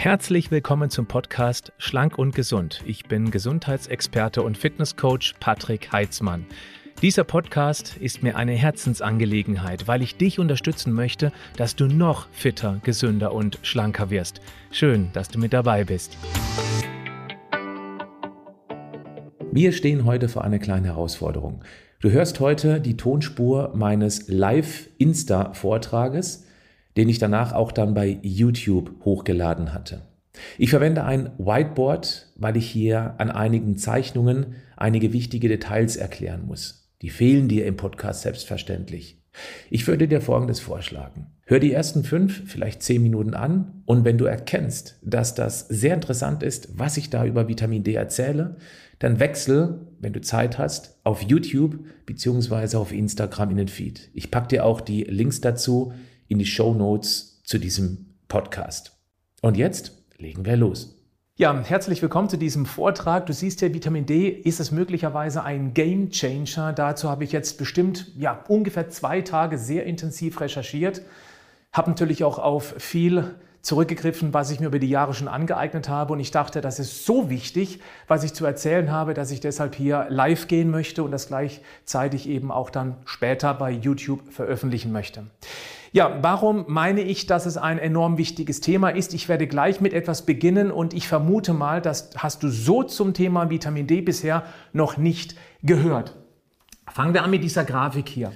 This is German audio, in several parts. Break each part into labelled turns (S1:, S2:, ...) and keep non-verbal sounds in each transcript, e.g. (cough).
S1: Herzlich willkommen zum Podcast Schlank und Gesund. Ich bin Gesundheitsexperte und Fitnesscoach Patrick Heitzmann. Dieser Podcast ist mir eine Herzensangelegenheit, weil ich dich unterstützen möchte, dass du noch fitter, gesünder und schlanker wirst. Schön, dass du mit dabei bist. Wir stehen heute vor einer kleinen Herausforderung. Du hörst heute die Tonspur meines Live-Insta-Vortrages den ich danach auch dann bei YouTube hochgeladen hatte. Ich verwende ein Whiteboard, weil ich hier an einigen Zeichnungen einige wichtige Details erklären muss. Die fehlen dir im Podcast selbstverständlich. Ich würde dir Folgendes vorschlagen. Hör die ersten fünf, vielleicht zehn Minuten an und wenn du erkennst, dass das sehr interessant ist, was ich da über Vitamin D erzähle, dann wechsel, wenn du Zeit hast, auf YouTube beziehungsweise auf Instagram in den Feed. Ich packe dir auch die Links dazu in die Show Notes zu diesem Podcast. Und jetzt legen wir los.
S2: Ja, herzlich willkommen zu diesem Vortrag. Du siehst ja, Vitamin D ist es möglicherweise ein Game Changer. Dazu habe ich jetzt bestimmt ja, ungefähr zwei Tage sehr intensiv recherchiert. Habe natürlich auch auf viel zurückgegriffen, was ich mir über die Jahre schon angeeignet habe. Und ich dachte, das ist so wichtig, was ich zu erzählen habe, dass ich deshalb hier live gehen möchte und das gleichzeitig eben auch dann später bei YouTube veröffentlichen möchte. Ja, warum meine ich, dass es ein enorm wichtiges Thema ist? Ich werde gleich mit etwas beginnen und ich vermute mal, das hast du so zum Thema Vitamin D bisher noch nicht gehört. Fangen wir an mit dieser Grafik hier.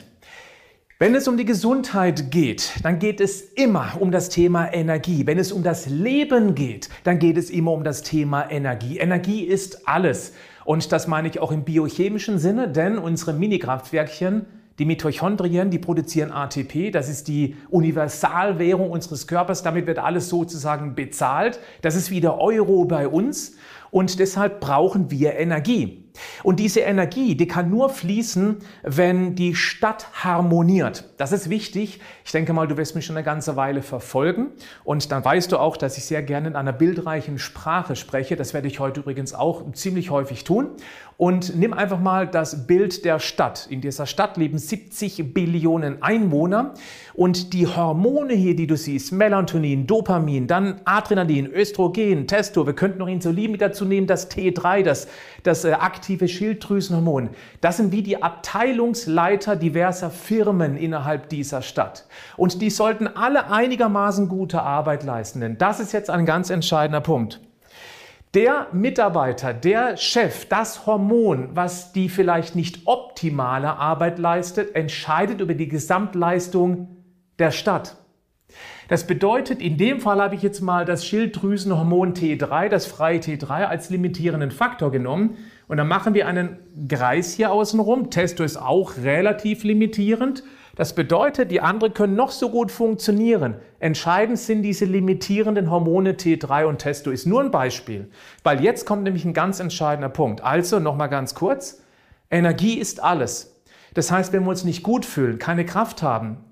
S2: Wenn es um die Gesundheit geht, dann geht es immer um das Thema Energie. Wenn es um das Leben geht, dann geht es immer um das Thema Energie. Energie ist alles. Und das meine ich auch im biochemischen Sinne, denn unsere Minikraftwerkchen die Mitochondrien, die produzieren ATP, das ist die Universalwährung unseres Körpers, damit wird alles sozusagen bezahlt. Das ist wie der Euro bei uns und deshalb brauchen wir Energie. Und diese Energie, die kann nur fließen, wenn die Stadt harmoniert. Das ist wichtig. Ich denke mal, du wirst mich schon eine ganze Weile verfolgen. Und dann weißt du auch, dass ich sehr gerne in einer bildreichen Sprache spreche. Das werde ich heute übrigens auch ziemlich häufig tun. Und nimm einfach mal das Bild der Stadt. In dieser Stadt leben 70 Billionen Einwohner. Und die Hormone hier, die du siehst, Melatonin, Dopamin, dann Adrenalin, Östrogen, Testo, wir könnten noch Insulin mit dazu nehmen, das T3, das, das äh, aktive Schilddrüsenhormon. Das sind wie die Abteilungsleiter diverser Firmen innerhalb dieser Stadt. Und die sollten alle einigermaßen gute Arbeit leisten, denn das ist jetzt ein ganz entscheidender Punkt. Der Mitarbeiter, der Chef, das Hormon, was die vielleicht nicht optimale Arbeit leistet, entscheidet über die Gesamtleistung der Stadt. Das bedeutet, in dem Fall habe ich jetzt mal das Schilddrüsenhormon T3, das freie T3, als limitierenden Faktor genommen. Und dann machen wir einen Kreis hier außenrum. Testo ist auch relativ limitierend. Das bedeutet, die anderen können noch so gut funktionieren. Entscheidend sind diese limitierenden Hormone T3 und Testo. Ist nur ein Beispiel. Weil jetzt kommt nämlich ein ganz entscheidender Punkt. Also nochmal ganz kurz. Energie ist alles. Das heißt, wenn wir uns nicht gut fühlen, keine Kraft haben,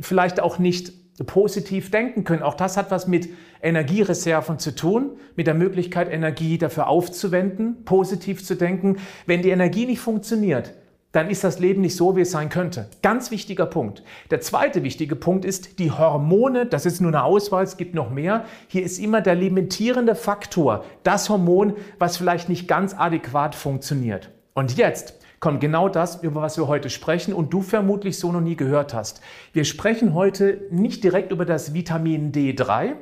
S2: vielleicht auch nicht positiv denken können. Auch das hat was mit Energiereserven zu tun, mit der Möglichkeit, Energie dafür aufzuwenden, positiv zu denken. Wenn die Energie nicht funktioniert, dann ist das Leben nicht so, wie es sein könnte. Ganz wichtiger Punkt. Der zweite wichtige Punkt ist die Hormone. Das ist nur eine Auswahl, es gibt noch mehr. Hier ist immer der limitierende Faktor, das Hormon, was vielleicht nicht ganz adäquat funktioniert. Und jetzt kommt genau das, über was wir heute sprechen und du vermutlich so noch nie gehört hast. Wir sprechen heute nicht direkt über das Vitamin D3,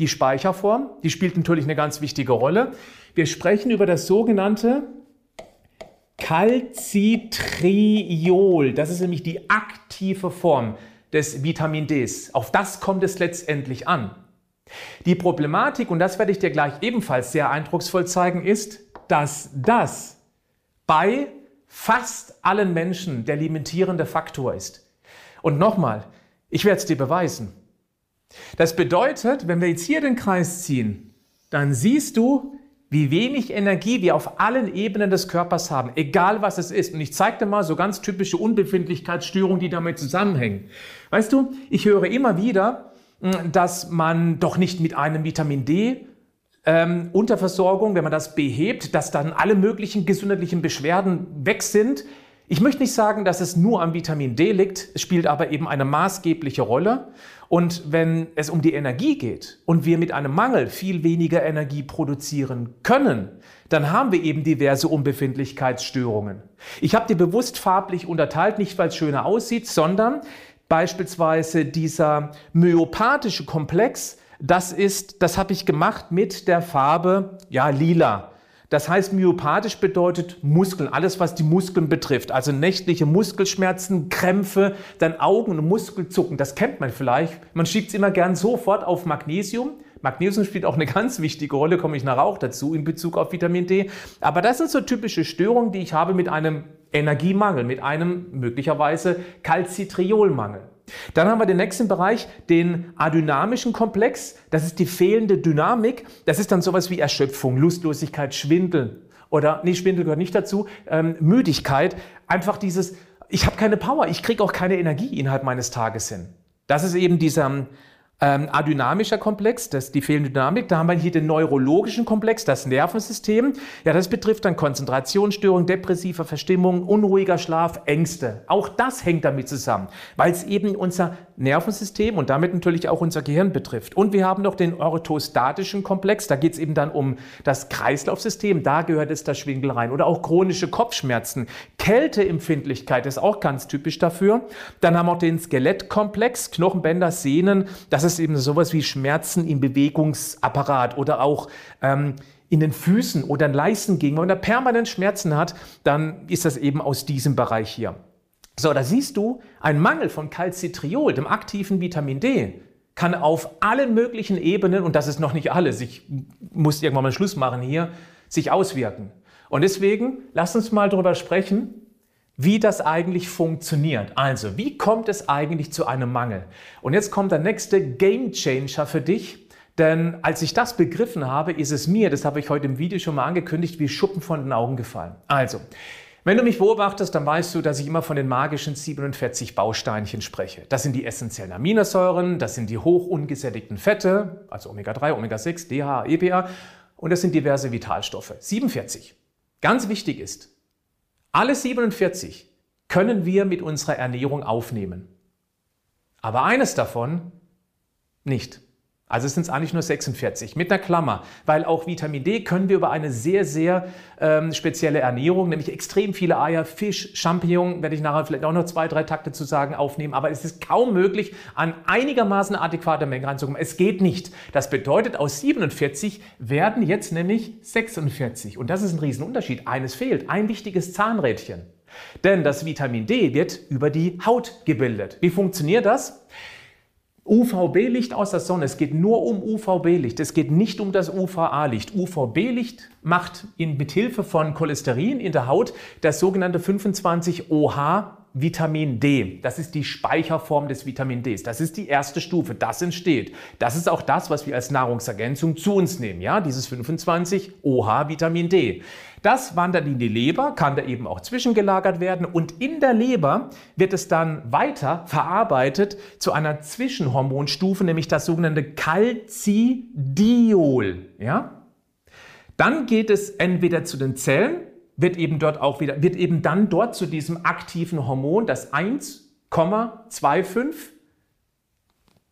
S2: die Speicherform, die spielt natürlich eine ganz wichtige Rolle. Wir sprechen über das sogenannte Calcitriol. Das ist nämlich die aktive Form des Vitamin Ds. Auf das kommt es letztendlich an. Die Problematik, und das werde ich dir gleich ebenfalls sehr eindrucksvoll zeigen, ist, dass das bei fast allen Menschen der limitierende Faktor ist. Und nochmal, ich werde es dir beweisen. Das bedeutet, wenn wir jetzt hier den Kreis ziehen, dann siehst du, wie wenig Energie wir auf allen Ebenen des Körpers haben, egal was es ist. Und ich zeige dir mal so ganz typische Unbefindlichkeitsstörungen, die damit zusammenhängen. Weißt du, ich höre immer wieder, hm, dass man doch nicht mit einem Vitamin D ähm, Unterversorgung, wenn man das behebt, dass dann alle möglichen gesundheitlichen Beschwerden weg sind. Ich möchte nicht sagen, dass es nur am Vitamin D liegt, es spielt aber eben eine maßgebliche Rolle. Und wenn es um die Energie geht und wir mit einem Mangel viel weniger Energie produzieren können, dann haben wir eben diverse Unbefindlichkeitsstörungen. Ich habe die bewusst farblich unterteilt, nicht weil es schöner aussieht, sondern beispielsweise dieser myopathische Komplex, das ist, das habe ich gemacht mit der Farbe ja lila. Das heißt, myopathisch bedeutet Muskeln, alles was die Muskeln betrifft. Also nächtliche Muskelschmerzen, Krämpfe, dann Augen- und Muskelzucken, das kennt man vielleicht. Man schiebt es immer gern sofort auf Magnesium. Magnesium spielt auch eine (laughs) ganz wichtige Rolle, komme ich nachher auch dazu in Bezug auf Vitamin D. Aber das sind so typische Störungen, die ich habe mit einem Energiemangel, mit einem möglicherweise Calcitriolmangel. Dann haben wir den nächsten Bereich, den adynamischen Komplex. Das ist die fehlende Dynamik. Das ist dann sowas wie Erschöpfung, Lustlosigkeit, Schwindel oder, nee, Schwindel gehört nicht dazu, ähm, Müdigkeit. Einfach dieses, ich habe keine Power, ich kriege auch keine Energie innerhalb meines Tages hin. Das ist eben dieser ähm, adynamischer Komplex, das die fehlende Dynamik. Da haben wir hier den neurologischen Komplex, das Nervensystem. Ja, das betrifft dann Konzentrationsstörungen, depressive Verstimmung, unruhiger Schlaf, Ängste. Auch das hängt damit zusammen, weil es eben unser Nervensystem und damit natürlich auch unser Gehirn betrifft. Und wir haben noch den orthostatischen Komplex, da geht es eben dann um das Kreislaufsystem, da gehört es der Schwindel rein. Oder auch chronische Kopfschmerzen. Kälteempfindlichkeit ist auch ganz typisch dafür. Dann haben wir auch den Skelettkomplex, Knochenbänder, Sehnen. Das ist eben sowas wie Schmerzen im Bewegungsapparat oder auch ähm, in den Füßen oder in Leistengegend. Wenn man da permanent Schmerzen hat, dann ist das eben aus diesem Bereich hier. So, da siehst du, ein Mangel von Calcitriol, dem aktiven Vitamin D, kann auf allen möglichen Ebenen, und das ist noch nicht alles, ich muss irgendwann mal Schluss machen hier, sich auswirken. Und deswegen, lass uns mal darüber sprechen, wie das eigentlich funktioniert. Also, wie kommt es eigentlich zu einem Mangel? Und jetzt kommt der nächste Game Changer für dich. Denn als ich das begriffen habe, ist es mir, das habe ich heute im Video schon mal angekündigt, wie Schuppen von den Augen gefallen. Also, wenn du mich beobachtest, dann weißt du, dass ich immer von den magischen 47 Bausteinchen spreche. Das sind die essentiellen Aminosäuren, das sind die hoch ungesättigten Fette, also Omega-3, Omega-6, DHA, EPA und das sind diverse Vitalstoffe. 47. Ganz wichtig ist, alle 47 können wir mit unserer Ernährung aufnehmen. Aber eines davon nicht. Also sind es eigentlich nur 46 mit einer Klammer, weil auch Vitamin D können wir über eine sehr, sehr ähm, spezielle Ernährung, nämlich extrem viele Eier, Fisch, Champignon, werde ich nachher vielleicht auch noch zwei, drei Takte zu sagen, aufnehmen. Aber es ist kaum möglich, an einigermaßen adäquater Menge ranzukommen. Es geht nicht. Das bedeutet, aus 47 werden jetzt nämlich 46. Und das ist ein Riesenunterschied. Eines fehlt, ein wichtiges Zahnrädchen. Denn das Vitamin D wird über die Haut gebildet. Wie funktioniert das? UVB-Licht aus der Sonne, es geht nur um UVB-Licht, es geht nicht um das UVA-Licht. UVB-Licht macht in, mit Hilfe von Cholesterin in der Haut das sogenannte 25-OH Vitamin D. Das ist die Speicherform des Vitamin Ds. Das ist die erste Stufe. Das entsteht. Das ist auch das, was wir als Nahrungsergänzung zu uns nehmen. Ja, dieses 25 OH Vitamin D. Das wandert in die Leber, kann da eben auch zwischengelagert werden und in der Leber wird es dann weiter verarbeitet zu einer Zwischenhormonstufe, nämlich das sogenannte Calcidiol. Ja? Dann geht es entweder zu den Zellen, wird eben dort auch wieder, wird eben dann dort zu diesem aktiven Hormon, das 1,25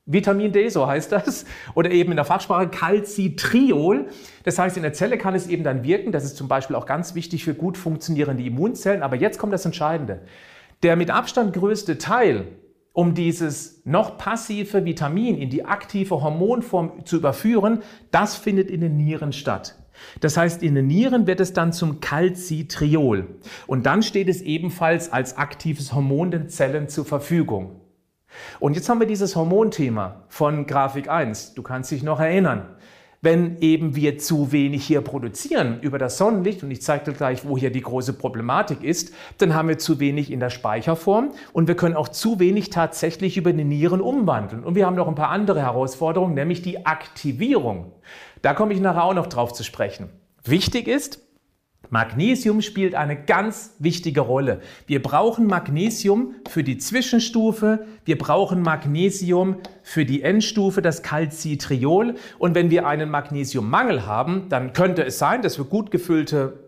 S2: Vitamin D, so heißt das, (laughs) oder eben in der Fachsprache Calcitriol. Das heißt, in der Zelle kann es eben dann wirken. Das ist zum Beispiel auch ganz wichtig für gut funktionierende Immunzellen. Aber jetzt kommt das Entscheidende. Der mit Abstand größte Teil, um dieses noch passive Vitamin in die aktive Hormonform zu überführen, das findet in den Nieren statt. Das heißt, in den Nieren wird es dann zum Calcitriol. Und dann steht es ebenfalls als aktives Hormon den Zellen zur Verfügung. Und jetzt haben wir dieses Hormonthema von Grafik 1. Du kannst dich noch erinnern. Wenn eben wir zu wenig hier produzieren über das Sonnenlicht, und ich zeige dir gleich, wo hier die große Problematik ist, dann haben wir zu wenig in der Speicherform und wir können auch zu wenig tatsächlich über die Nieren umwandeln. Und wir haben noch ein paar andere Herausforderungen, nämlich die Aktivierung. Da komme ich nachher auch noch drauf zu sprechen. Wichtig ist, Magnesium spielt eine ganz wichtige Rolle. Wir brauchen Magnesium für die Zwischenstufe, wir brauchen Magnesium für die Endstufe, das Calcitriol. Und wenn wir einen Magnesiummangel haben, dann könnte es sein, dass wir gut gefüllte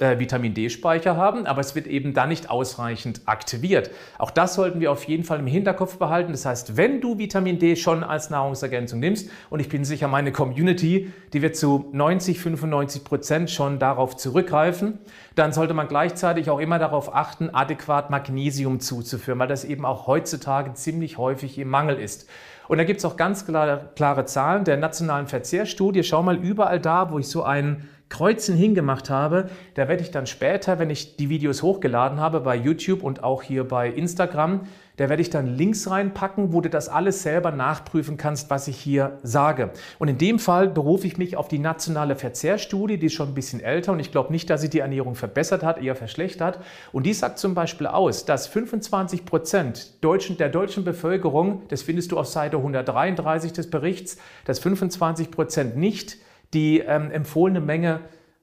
S2: äh, Vitamin D-Speicher haben, aber es wird eben dann nicht ausreichend aktiviert. Auch das sollten wir auf jeden Fall im Hinterkopf behalten. Das heißt, wenn du Vitamin D schon als Nahrungsergänzung nimmst, und ich bin sicher, meine Community, die wird zu 90, 95 Prozent schon darauf zurückgreifen, dann sollte man gleichzeitig auch immer darauf achten, adäquat Magnesium zuzuführen, weil das eben auch heutzutage ziemlich häufig im Mangel ist. Und da gibt es auch ganz klare, klare Zahlen der nationalen Verzehrstudie. Schau mal überall da, wo ich so einen Kreuzen hingemacht habe, da werde ich dann später, wenn ich die Videos hochgeladen habe bei YouTube und auch hier bei Instagram, da werde ich dann Links reinpacken, wo du das alles selber nachprüfen kannst, was ich hier sage. Und in dem Fall berufe ich mich auf die nationale Verzehrstudie, die ist schon ein bisschen älter und ich glaube nicht, dass sie die Ernährung verbessert hat, eher verschlechtert. Und die sagt zum Beispiel aus, dass 25 Prozent der deutschen Bevölkerung, das findest du auf Seite 133 des Berichts, dass 25 Prozent nicht die ähm, empfohlene Menge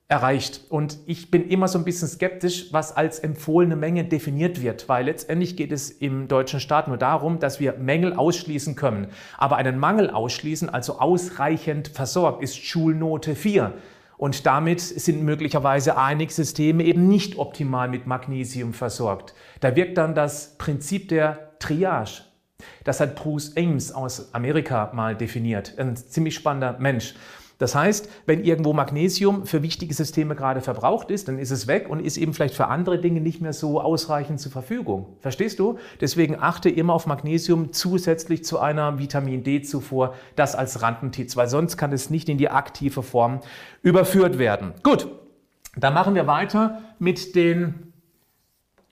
S2: erreicht. Und ich bin immer so ein bisschen skeptisch, was als empfohlene Menge definiert wird, weil letztendlich geht es im deutschen Staat nur darum, dass wir Mängel ausschließen können. Aber einen Mangel ausschließen, also ausreichend versorgt, ist Schulnote 4. Und damit sind möglicherweise einige Systeme eben nicht optimal mit Magnesium versorgt. Da wirkt dann das Prinzip der Triage. Das hat Bruce Ames aus Amerika mal definiert. Ein ziemlich spannender Mensch. Das heißt, wenn irgendwo Magnesium für wichtige Systeme gerade verbraucht ist, dann ist es weg und ist eben vielleicht für andere Dinge nicht mehr so ausreichend zur Verfügung. Verstehst du? Deswegen achte immer auf Magnesium zusätzlich zu einer Vitamin D-Zufuhr, das als Randnotiz, weil sonst kann es nicht in die aktive Form überführt werden. Gut, dann machen wir weiter mit den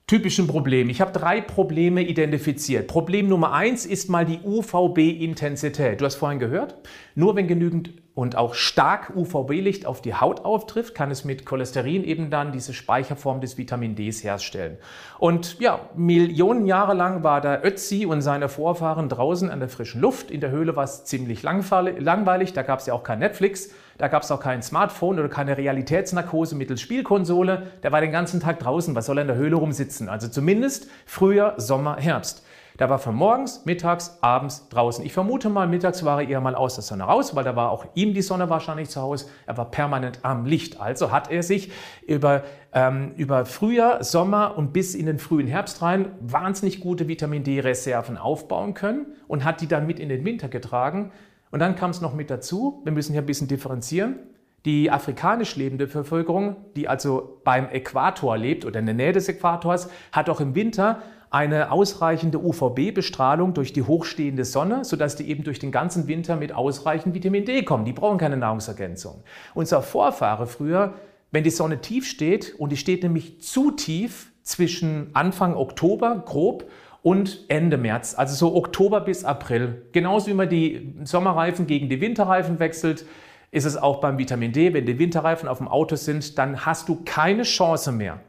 S2: typischen Problemen. Ich habe drei Probleme identifiziert. Problem Nummer eins ist mal die UVB-Intensität. Du hast vorhin gehört, nur wenn genügend und auch stark UVB-Licht auf die Haut auftrifft, kann es mit Cholesterin eben dann diese Speicherform des Vitamin Ds herstellen. Und ja, Millionen Jahre lang war der Ötzi und seine Vorfahren draußen an der frischen Luft. In der Höhle war es ziemlich langweilig, da gab es ja auch kein Netflix, da gab es auch kein Smartphone oder keine Realitätsnarkose mittels Spielkonsole. Der war den ganzen Tag draußen, was soll er in der Höhle rumsitzen? Also zumindest Frühjahr, Sommer, Herbst. Der war von morgens, mittags, abends draußen. Ich vermute mal, mittags war er eher mal aus der Sonne raus, weil da war auch ihm die Sonne wahrscheinlich zu Hause. Er war permanent am Licht. Also hat er sich über, ähm, über Frühjahr, Sommer und bis in den frühen Herbst rein wahnsinnig gute Vitamin D-Reserven aufbauen können und hat die dann mit in den Winter getragen. Und dann kam es noch mit dazu, wir müssen hier ein bisschen differenzieren. Die afrikanisch lebende Bevölkerung, die also beim Äquator lebt oder in der Nähe des Äquators, hat auch im Winter eine ausreichende UVB-Bestrahlung durch die hochstehende Sonne, sodass die eben durch den ganzen Winter mit ausreichend Vitamin D kommen. Die brauchen keine Nahrungsergänzung. Unser Vorfahre früher, wenn die Sonne tief steht, und die steht nämlich zu tief zwischen Anfang Oktober grob und Ende März, also so Oktober bis April. Genauso wie man die Sommerreifen gegen die Winterreifen wechselt, ist es auch beim Vitamin D. Wenn die Winterreifen auf dem Auto sind, dann hast du keine Chance mehr,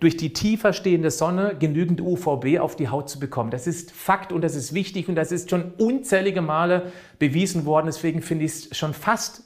S2: durch die tiefer stehende Sonne genügend UVB auf die Haut zu bekommen. Das ist Fakt und das ist wichtig und das ist schon unzählige Male bewiesen worden. Deswegen finde ich es schon fast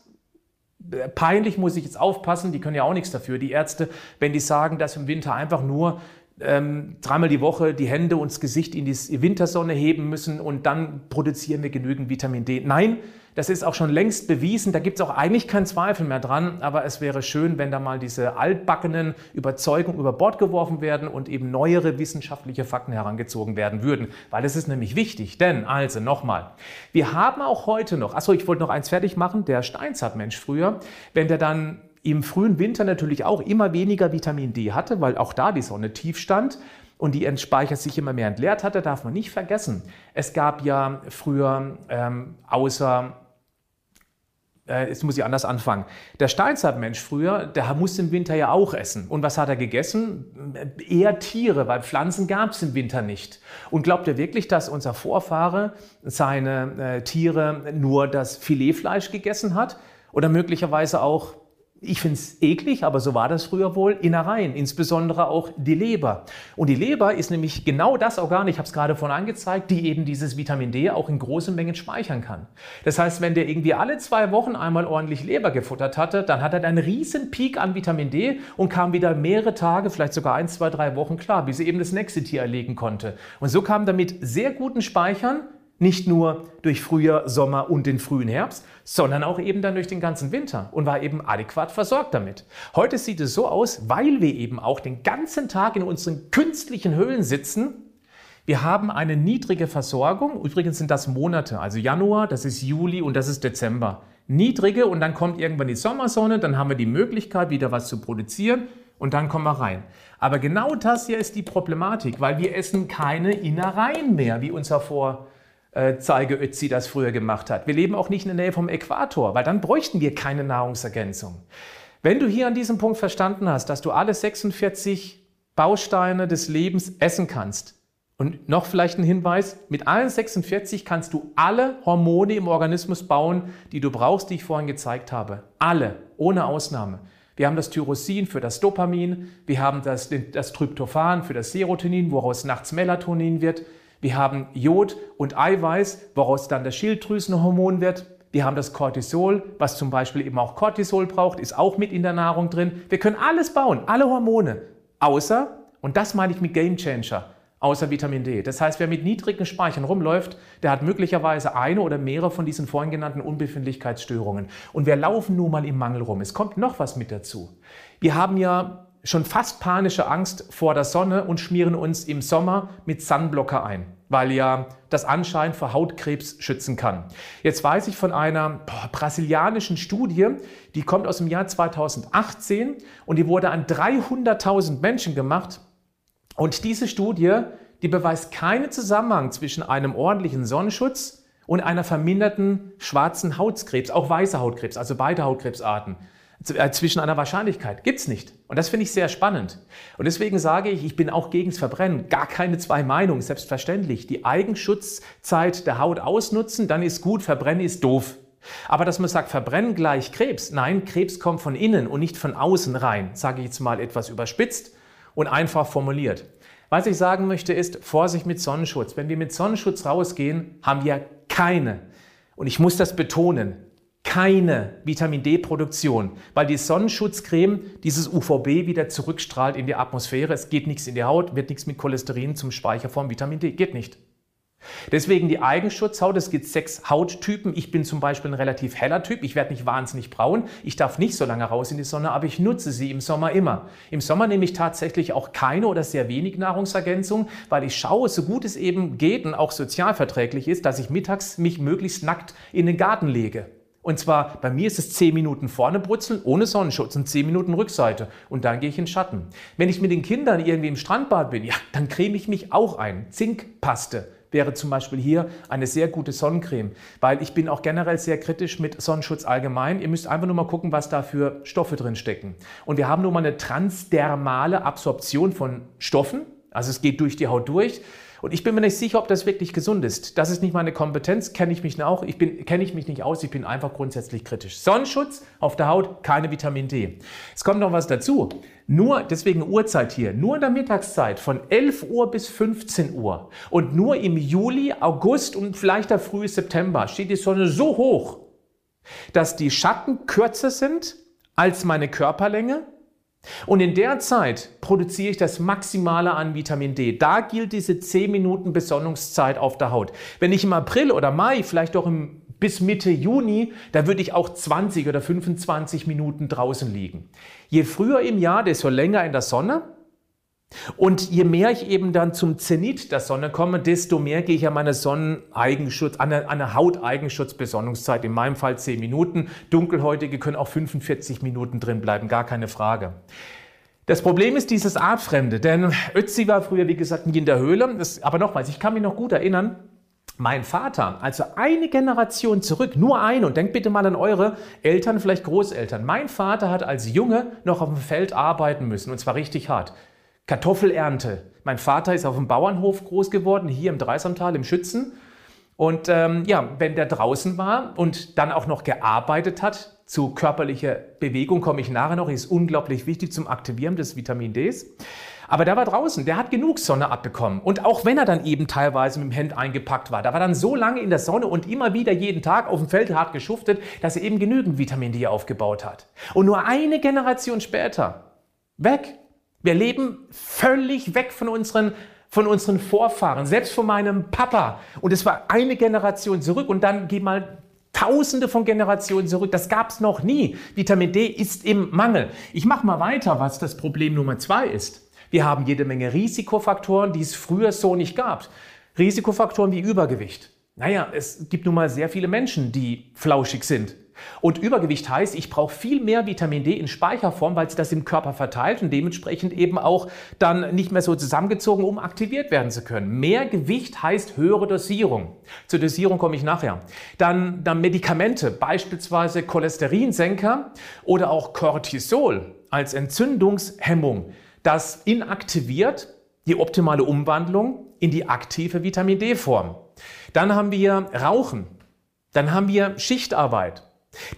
S2: peinlich, muss ich jetzt aufpassen, die können ja auch nichts dafür, die Ärzte, wenn die sagen, dass im Winter einfach nur ähm, dreimal die Woche die Hände und das Gesicht in die Wintersonne heben müssen und dann produzieren wir genügend Vitamin D. Nein, das ist auch schon längst bewiesen, da gibt es auch eigentlich keinen Zweifel mehr dran, aber es wäre schön, wenn da mal diese altbackenen Überzeugungen über Bord geworfen werden und eben neuere wissenschaftliche Fakten herangezogen werden würden, weil das ist nämlich wichtig, denn also nochmal, wir haben auch heute noch, achso, ich wollte noch eins fertig machen, der Steinzeitmensch früher, wenn der dann im frühen Winter natürlich auch immer weniger Vitamin D hatte, weil auch da die Sonne tief stand und die Speicher sich immer mehr entleert hatte, darf man nicht vergessen. Es gab ja früher ähm, außer äh, jetzt muss ich anders anfangen. Der Steinzeitmensch früher, der musste im Winter ja auch essen. Und was hat er gegessen? Eher Tiere, weil Pflanzen gab es im Winter nicht. Und glaubt ihr wirklich, dass unser Vorfahre seine äh, Tiere nur das Filetfleisch gegessen hat? Oder möglicherweise auch ich finde es eklig, aber so war das früher wohl, Innereien, insbesondere auch die Leber. Und die Leber ist nämlich genau das Organ, ich habe es gerade vorhin angezeigt, die eben dieses Vitamin D auch in großen Mengen speichern kann. Das heißt, wenn der irgendwie alle zwei Wochen einmal ordentlich Leber gefuttert hatte, dann hat er einen riesen Peak an Vitamin D und kam wieder mehrere Tage, vielleicht sogar ein, zwei, drei Wochen klar, bis er eben das nächste Tier erlegen konnte. Und so kam damit sehr guten Speichern Nicht nur durch Frühjahr, Sommer und den frühen Herbst, sondern auch eben dann durch den ganzen Winter und war eben adäquat versorgt damit. Heute sieht es so aus, weil wir eben auch den ganzen Tag in unseren künstlichen Höhlen sitzen. Wir haben eine niedrige Versorgung. Übrigens sind das Monate, also Januar, das ist Juli und das ist Dezember. Niedrige und dann kommt irgendwann die Sommersonne, dann haben wir die Möglichkeit, wieder was zu produzieren und dann kommen wir rein. Aber genau das hier ist die Problematik, weil wir essen keine Innereien mehr, wie unser Vor äh, Zeige Ötzi das früher gemacht hat. Wir leben auch nicht in der Nähe vom Äquator, weil dann bräuchten wir keine Nahrungsergänzung. Wenn du hier an diesem Punkt verstanden hast, dass du alle 46 Bausteine des Lebens essen kannst, und noch vielleicht ein Hinweis, mit allen 46 kannst du alle Hormone im Organismus bauen, die du brauchst, die ich vorhin gezeigt habe. Alle, ohne Ausnahme. Wir haben das Tyrosin für das Dopamin, wir haben das, das Tryptophan für das Serotonin, woraus nachts Melatonin wird, wir haben Jod und Eiweiß, woraus dann das Schilddrüsenhormon wird. Wir haben das Cortisol, was zum Beispiel eben auch Cortisol braucht, ist auch mit in der Nahrung drin. Wir können alles bauen, alle Hormone, außer, und das meine ich mit Game Changer, außer Vitamin D. Das heißt, wer mit niedrigen Speichern rumläuft, der hat möglicherweise eine oder mehrere von diesen vorhin genannten Unbefindlichkeitsstörungen. Und wir laufen nun mal im Mangel rum. Es kommt noch was mit dazu. Wir haben ja schon fast panische Angst vor der Sonne und schmieren uns im Sommer mit Sunblocker ein, weil ja das anscheinend vor Hautkrebs schützen kann. Jetzt weiß ich von einer boah, brasilianischen Studie, die kommt aus dem Jahr 2018 und die wurde an 300.000 Menschen gemacht. Und diese Studie, die beweist keinen Zusammenhang zwischen einem ordentlichen Sonnenschutz und einer verminderten schwarzen Hautkrebs, auch weißer Hautkrebs, also beide Hautkrebsarten. Äh, zwischen einer Wahrscheinlichkeit. Gibt's nicht. Und das finde ich sehr spannend. Und deswegen sage ich, ich bin auch gegen das Verbrennen. Gar keine zwei Meinungen, selbstverständlich. Die Eigenschutzzeit der Haut ausnutzen, dann ist gut, Verbrennen ist doof. Aber dass man sagt, Verbrennen gleich Krebs, nein, Krebs kommt von innen und nicht von außen rein, sage ich jetzt mal etwas überspitzt und einfach formuliert. Was ich sagen möchte ist, Vorsicht mit Sonnenschutz. Wenn wir mit Sonnenschutz rausgehen, haben wir keine, und ich muss das betonen, keine Vitamin D-Produktion, weil die Sonnenschutzcreme dieses UVB wieder zurückstrahlt in die Atmosphäre. Es geht nichts in die Haut, wird nichts mit Cholesterin zum Speicher von Vitamin D, geht nicht. Deswegen die Eigenschutzhaut, es gibt sechs Hauttypen. Ich bin zum Beispiel ein relativ heller Typ. Ich werde nicht wahnsinnig braun. Ich darf nicht so lange raus in die Sonne, aber ich nutze sie im Sommer immer. Im Sommer nehme ich tatsächlich auch keine oder sehr wenig Nahrungsergänzung, weil ich schaue, so gut es eben geht und auch sozialverträglich ist, dass ich mittags mich möglichst nackt in den Garten lege. Und zwar bei mir ist es 10 Minuten vorne brutzeln, ohne Sonnenschutz und 10 Minuten Rückseite. Und dann gehe ich in Schatten. Wenn ich mit den Kindern irgendwie im Strandbad bin, ja, dann creme ich mich auch ein. Zinkpaste wäre zum Beispiel hier eine sehr gute Sonnencreme, weil ich bin auch generell sehr kritisch mit Sonnenschutz allgemein. Ihr müsst einfach nur mal gucken, was da für Stoffe drin stecken. Und wir haben nun mal eine transdermale Absorption von Stoffen. Also es geht durch die Haut durch. Und ich bin mir nicht sicher, ob das wirklich gesund ist. Das ist nicht meine Kompetenz, kenne ich mich auch. Ich bin, kenne ich mich nicht aus, ich bin einfach grundsätzlich kritisch. Sonnenschutz auf der Haut, keine Vitamin D. Es kommt noch was dazu. Nur, deswegen Uhrzeit hier, nur in der Mittagszeit von 11 Uhr bis 15 Uhr und nur im Juli, August und vielleicht der frühe September steht die Sonne so hoch, dass die Schatten kürzer sind als meine Körperlänge und in der Zeit produziere ich das Maximale an Vitamin D. Da gilt diese 10 Minuten Besonnungszeit auf der Haut. Wenn ich im April oder Mai, vielleicht auch im, bis Mitte Juni, da würde ich auch 20 oder 25 Minuten draußen liegen. Je früher im Jahr, desto länger in der Sonne. Und je mehr ich eben dann zum Zenit der Sonne komme, desto mehr gehe ich an meine Sonneneigenschutz, an eine, eine Hauteigenschutzbesonnungszeit, in meinem Fall 10 Minuten. Dunkelhäutige können auch 45 Minuten drin bleiben, gar keine Frage. Das Problem ist dieses Artfremde, denn Ötzi war früher, wie gesagt, nie in der Höhle. Das, aber nochmals, ich kann mich noch gut erinnern, mein Vater, also eine Generation zurück, nur eine, und denkt bitte mal an eure Eltern, vielleicht Großeltern. Mein Vater hat als Junge noch auf dem Feld arbeiten müssen, und zwar richtig hart. Kartoffelernte. Mein Vater ist auf dem Bauernhof groß geworden, hier im Dreisamtal, im Schützen. Und ähm, ja, wenn der draußen war und dann auch noch gearbeitet hat, zu körperlicher Bewegung komme ich nachher noch, ist unglaublich wichtig zum Aktivieren des Vitamin Ds. Aber der war draußen, der hat genug Sonne abbekommen. Und auch wenn er dann eben teilweise mit dem Hemd eingepackt war, da war dann so lange in der Sonne und immer wieder jeden Tag auf dem Feld hart geschuftet, dass er eben genügend Vitamin D aufgebaut hat. Und nur eine Generation später, weg, wir leben völlig weg von unseren von unseren Vorfahren, selbst von meinem Papa. Und es war eine Generation zurück und dann geh mal Tausende von Generationen zurück. Das gab es noch nie. Vitamin D ist im Mangel. Ich mache mal weiter, was das Problem Nummer zwei ist. Wir haben jede Menge Risikofaktoren, die es früher so nicht gab. Risikofaktoren wie Übergewicht. Naja, es gibt nun mal sehr viele Menschen, die flauschig sind. Und Übergewicht heißt, ich brauche viel mehr Vitamin D in Speicherform, weil sich das im Körper verteilt und dementsprechend eben auch dann nicht mehr so zusammengezogen, um aktiviert werden zu können. Mehr Gewicht heißt höhere Dosierung. Zur Dosierung komme ich nachher. Dann, dann Medikamente, beispielsweise Cholesterinsenker oder auch Cortisol als Entzündungshemmung. Das inaktiviert die optimale Umwandlung in die aktive Vitamin D-Form. Dann haben wir Rauchen. Dann haben wir Schichtarbeit.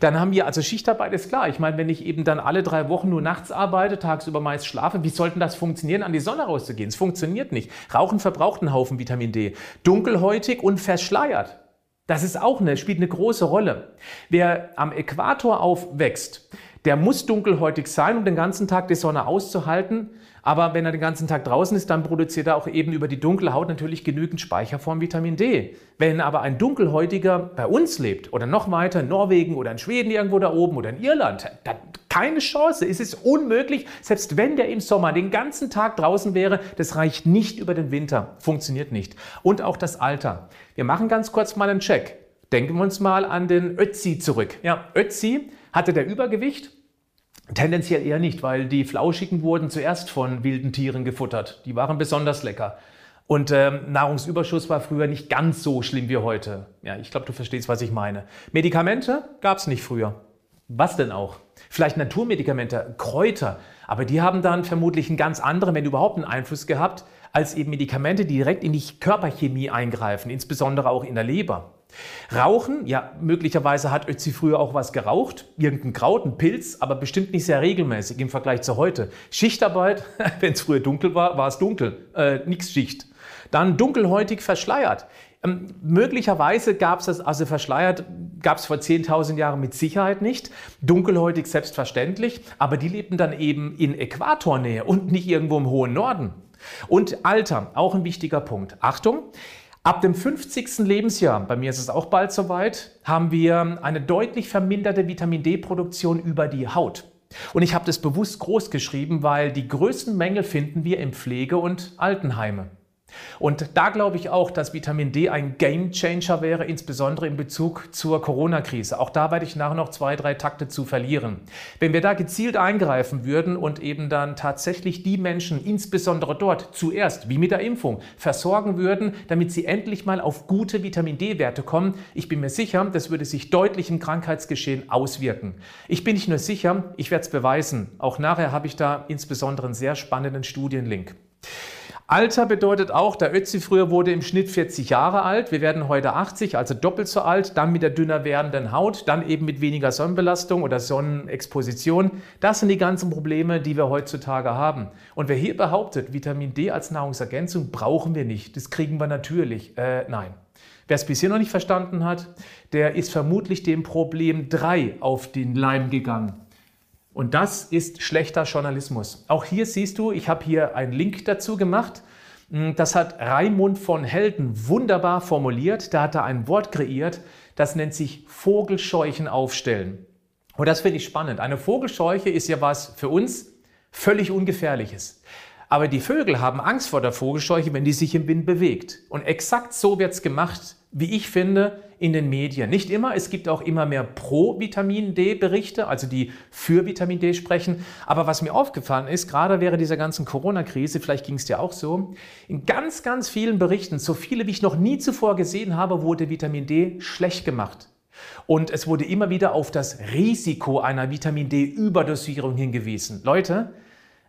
S2: Dann haben wir, also Schichtarbeit ist klar. Ich meine, wenn ich eben dann alle drei Wochen nur nachts arbeite, tagsüber meist schlafe, wie sollten das funktionieren, an die Sonne rauszugehen? Es funktioniert nicht. Rauchen verbraucht einen Haufen Vitamin D. Dunkelhäutig und verschleiert. Das ist auch eine, spielt eine große Rolle. Wer am Äquator aufwächst, der muss dunkelhäutig sein, um den ganzen Tag die Sonne auszuhalten. Aber wenn er den ganzen Tag draußen ist, dann produziert er auch eben über die dunkle Haut natürlich genügend Speicherform Vitamin D. Wenn aber ein Dunkelhäutiger bei uns lebt oder noch weiter in Norwegen oder in Schweden irgendwo da oben oder in Irland, dann keine Chance. Es ist unmöglich, selbst wenn der im Sommer den ganzen Tag draußen wäre, das reicht nicht über den Winter. Funktioniert nicht. Und auch das Alter. Wir machen ganz kurz mal einen Check. Denken wir uns mal an den Ötzi zurück. Ja, Ötzi hatte der Übergewicht Tendenziell eher nicht, weil die Flauschigen wurden zuerst von wilden Tieren gefuttert. Die waren besonders lecker. Und ähm, Nahrungsüberschuss war früher nicht ganz so schlimm wie heute. Ja, ich glaube, du verstehst, was ich meine. Medikamente gab es nicht früher. Was denn auch? Vielleicht Naturmedikamente, Kräuter, aber die haben dann vermutlich einen ganz anderen, wenn überhaupt einen Einfluss gehabt, als eben Medikamente, die direkt in die Körperchemie eingreifen, insbesondere auch in der Leber. Rauchen, ja, möglicherweise hat Ötzi früher auch was geraucht, irgendein Kraut, ein Pilz, aber bestimmt nicht sehr regelmäßig im Vergleich zu heute. Schichtarbeit, (laughs) wenn es früher dunkel war, war es dunkel, äh, nix Schicht. Dann dunkelhäutig verschleiert. Ähm, möglicherweise gab es das, also verschleiert gab es vor 10.000 Jahren mit Sicherheit nicht. Dunkelhäutig selbstverständlich, aber die lebten dann eben in Äquatornähe und nicht irgendwo im hohen Norden. Und Alter, auch ein wichtiger Punkt. Achtung, Ab dem 50. Lebensjahr, bei mir ist es auch bald soweit, haben wir eine deutlich verminderte Vitamin D-Produktion über die Haut. Und ich habe das bewusst groß geschrieben, weil die größten Mängel finden wir im Pflege- und Altenheime. Und da glaube ich auch, dass Vitamin D ein Game Changer wäre, insbesondere in Bezug zur Corona-Krise. Auch da werde ich nachher noch zwei, drei Takte zu verlieren. Wenn wir da gezielt eingreifen würden und eben dann tatsächlich die Menschen, insbesondere dort, zuerst, wie mit der Impfung, versorgen würden, damit sie endlich mal auf gute Vitamin D-Werte kommen, ich bin mir sicher, das würde sich deutlich im Krankheitsgeschehen auswirken. Ich bin nicht nur sicher, ich werde es beweisen. Auch nachher habe ich da insbesondere einen sehr spannenden Studienlink. Alter bedeutet auch, der Ötzi früher wurde im Schnitt 40 Jahre alt. Wir werden heute 80, also doppelt so alt. Dann mit der dünner werdenden Haut, dann eben mit weniger Sonnenbelastung oder Sonnenexposition. Das sind die ganzen Probleme, die wir heutzutage haben. Und wer hier behauptet, Vitamin D als Nahrungsergänzung brauchen wir nicht, das kriegen wir natürlich. Äh, nein. Wer es bisher noch nicht verstanden hat, der ist vermutlich dem Problem 3 auf den Leim gegangen. Und das ist schlechter Journalismus. Auch hier siehst du, ich habe hier einen Link dazu gemacht. Hm, das hat Raimund von Helden wunderbar formuliert. Da hat er ein Wort kreiert, das nennt sich Vogelscheuchen aufstellen. Und das finde ich spannend. Eine Vogelscheuche ist ja was für uns völlig Ungefährliches. Aber die Vögel haben Angst vor der Vogelscheuche, wenn die sich im Wind bewegt. Und exakt so wird es gemacht, wie ich finde, in den Medien. Nicht immer, es gibt auch immer mehr Pro-Vitamin D-Berichte, also die für Vitamin D sprechen. Aber was mir aufgefallen ist, gerade während dieser ganzen Corona-Krise, vielleicht ging es dir auch so, in ganz, ganz vielen Berichten, so viele wie ich noch nie zuvor gesehen habe, wurde Vitamin D schlecht gemacht. Und es wurde immer wieder auf das Risiko einer Vitamin D-Überdosierung hingewiesen. Leute,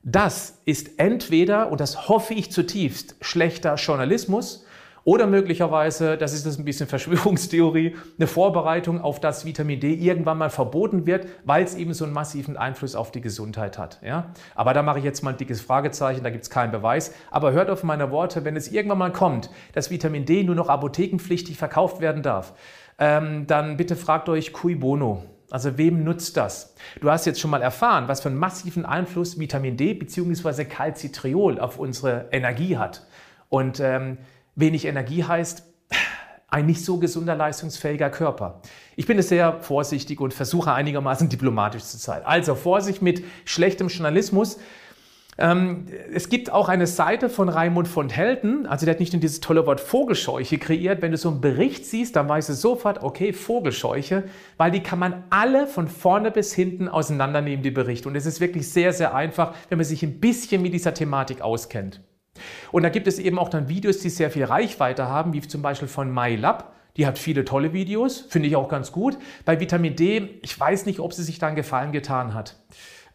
S2: das ist entweder, und das hoffe ich zutiefst, schlechter Journalismus oder möglicherweise, das ist das ein bisschen (laughs) Verschwörungstheorie, eine Vorbereitung auf das Vitamin D irgendwann mal verboten wird, weil es eben so einen massiven Einfluss auf die Gesundheit hat. Ja? Aber da mache ich jetzt mal ein dickes Fragezeichen, da gibt es keinen Beweis. Aber hört auf meine Worte, wenn es irgendwann mal kommt, dass Vitamin D nur noch apothekenpflichtig verkauft werden darf, ähm, dann bitte fragt euch cui bono. Also wem nutzt das? Du hast jetzt schon mal erfahren, was für einen massiven Einfluss Vitamin D bzw. Calcitriol auf unsere Energie hat. Und ähm, wenig Energie heißt ein nicht so gesunder, leistungsfähiger Körper. Ich bin sehr vorsichtig und versuche einigermaßen diplomatisch zu sein. Also Vorsicht mit schlechtem Journalismus. Ähm, es gibt auch eine Seite von Raimund von Helden, also der hat nicht nur dieses tolle Wort Vogelscheuche kreiert. Wenn du so einen Bericht siehst, dann weißt du sofort, okay, Vogelscheuche, weil die kann man alle von vorne bis hinten auseinandernehmen, die Berichte. Und es ist wirklich sehr, sehr einfach, wenn man sich ein bisschen mit dieser Thematik auskennt. Und da gibt es eben auch dann Videos, die sehr viel Reichweite haben, wie zum Beispiel von MyLab. Die hat viele tolle Videos, finde ich auch ganz gut. Bei Vitamin D, ich weiß nicht, ob sie sich da einen Gefallen getan hat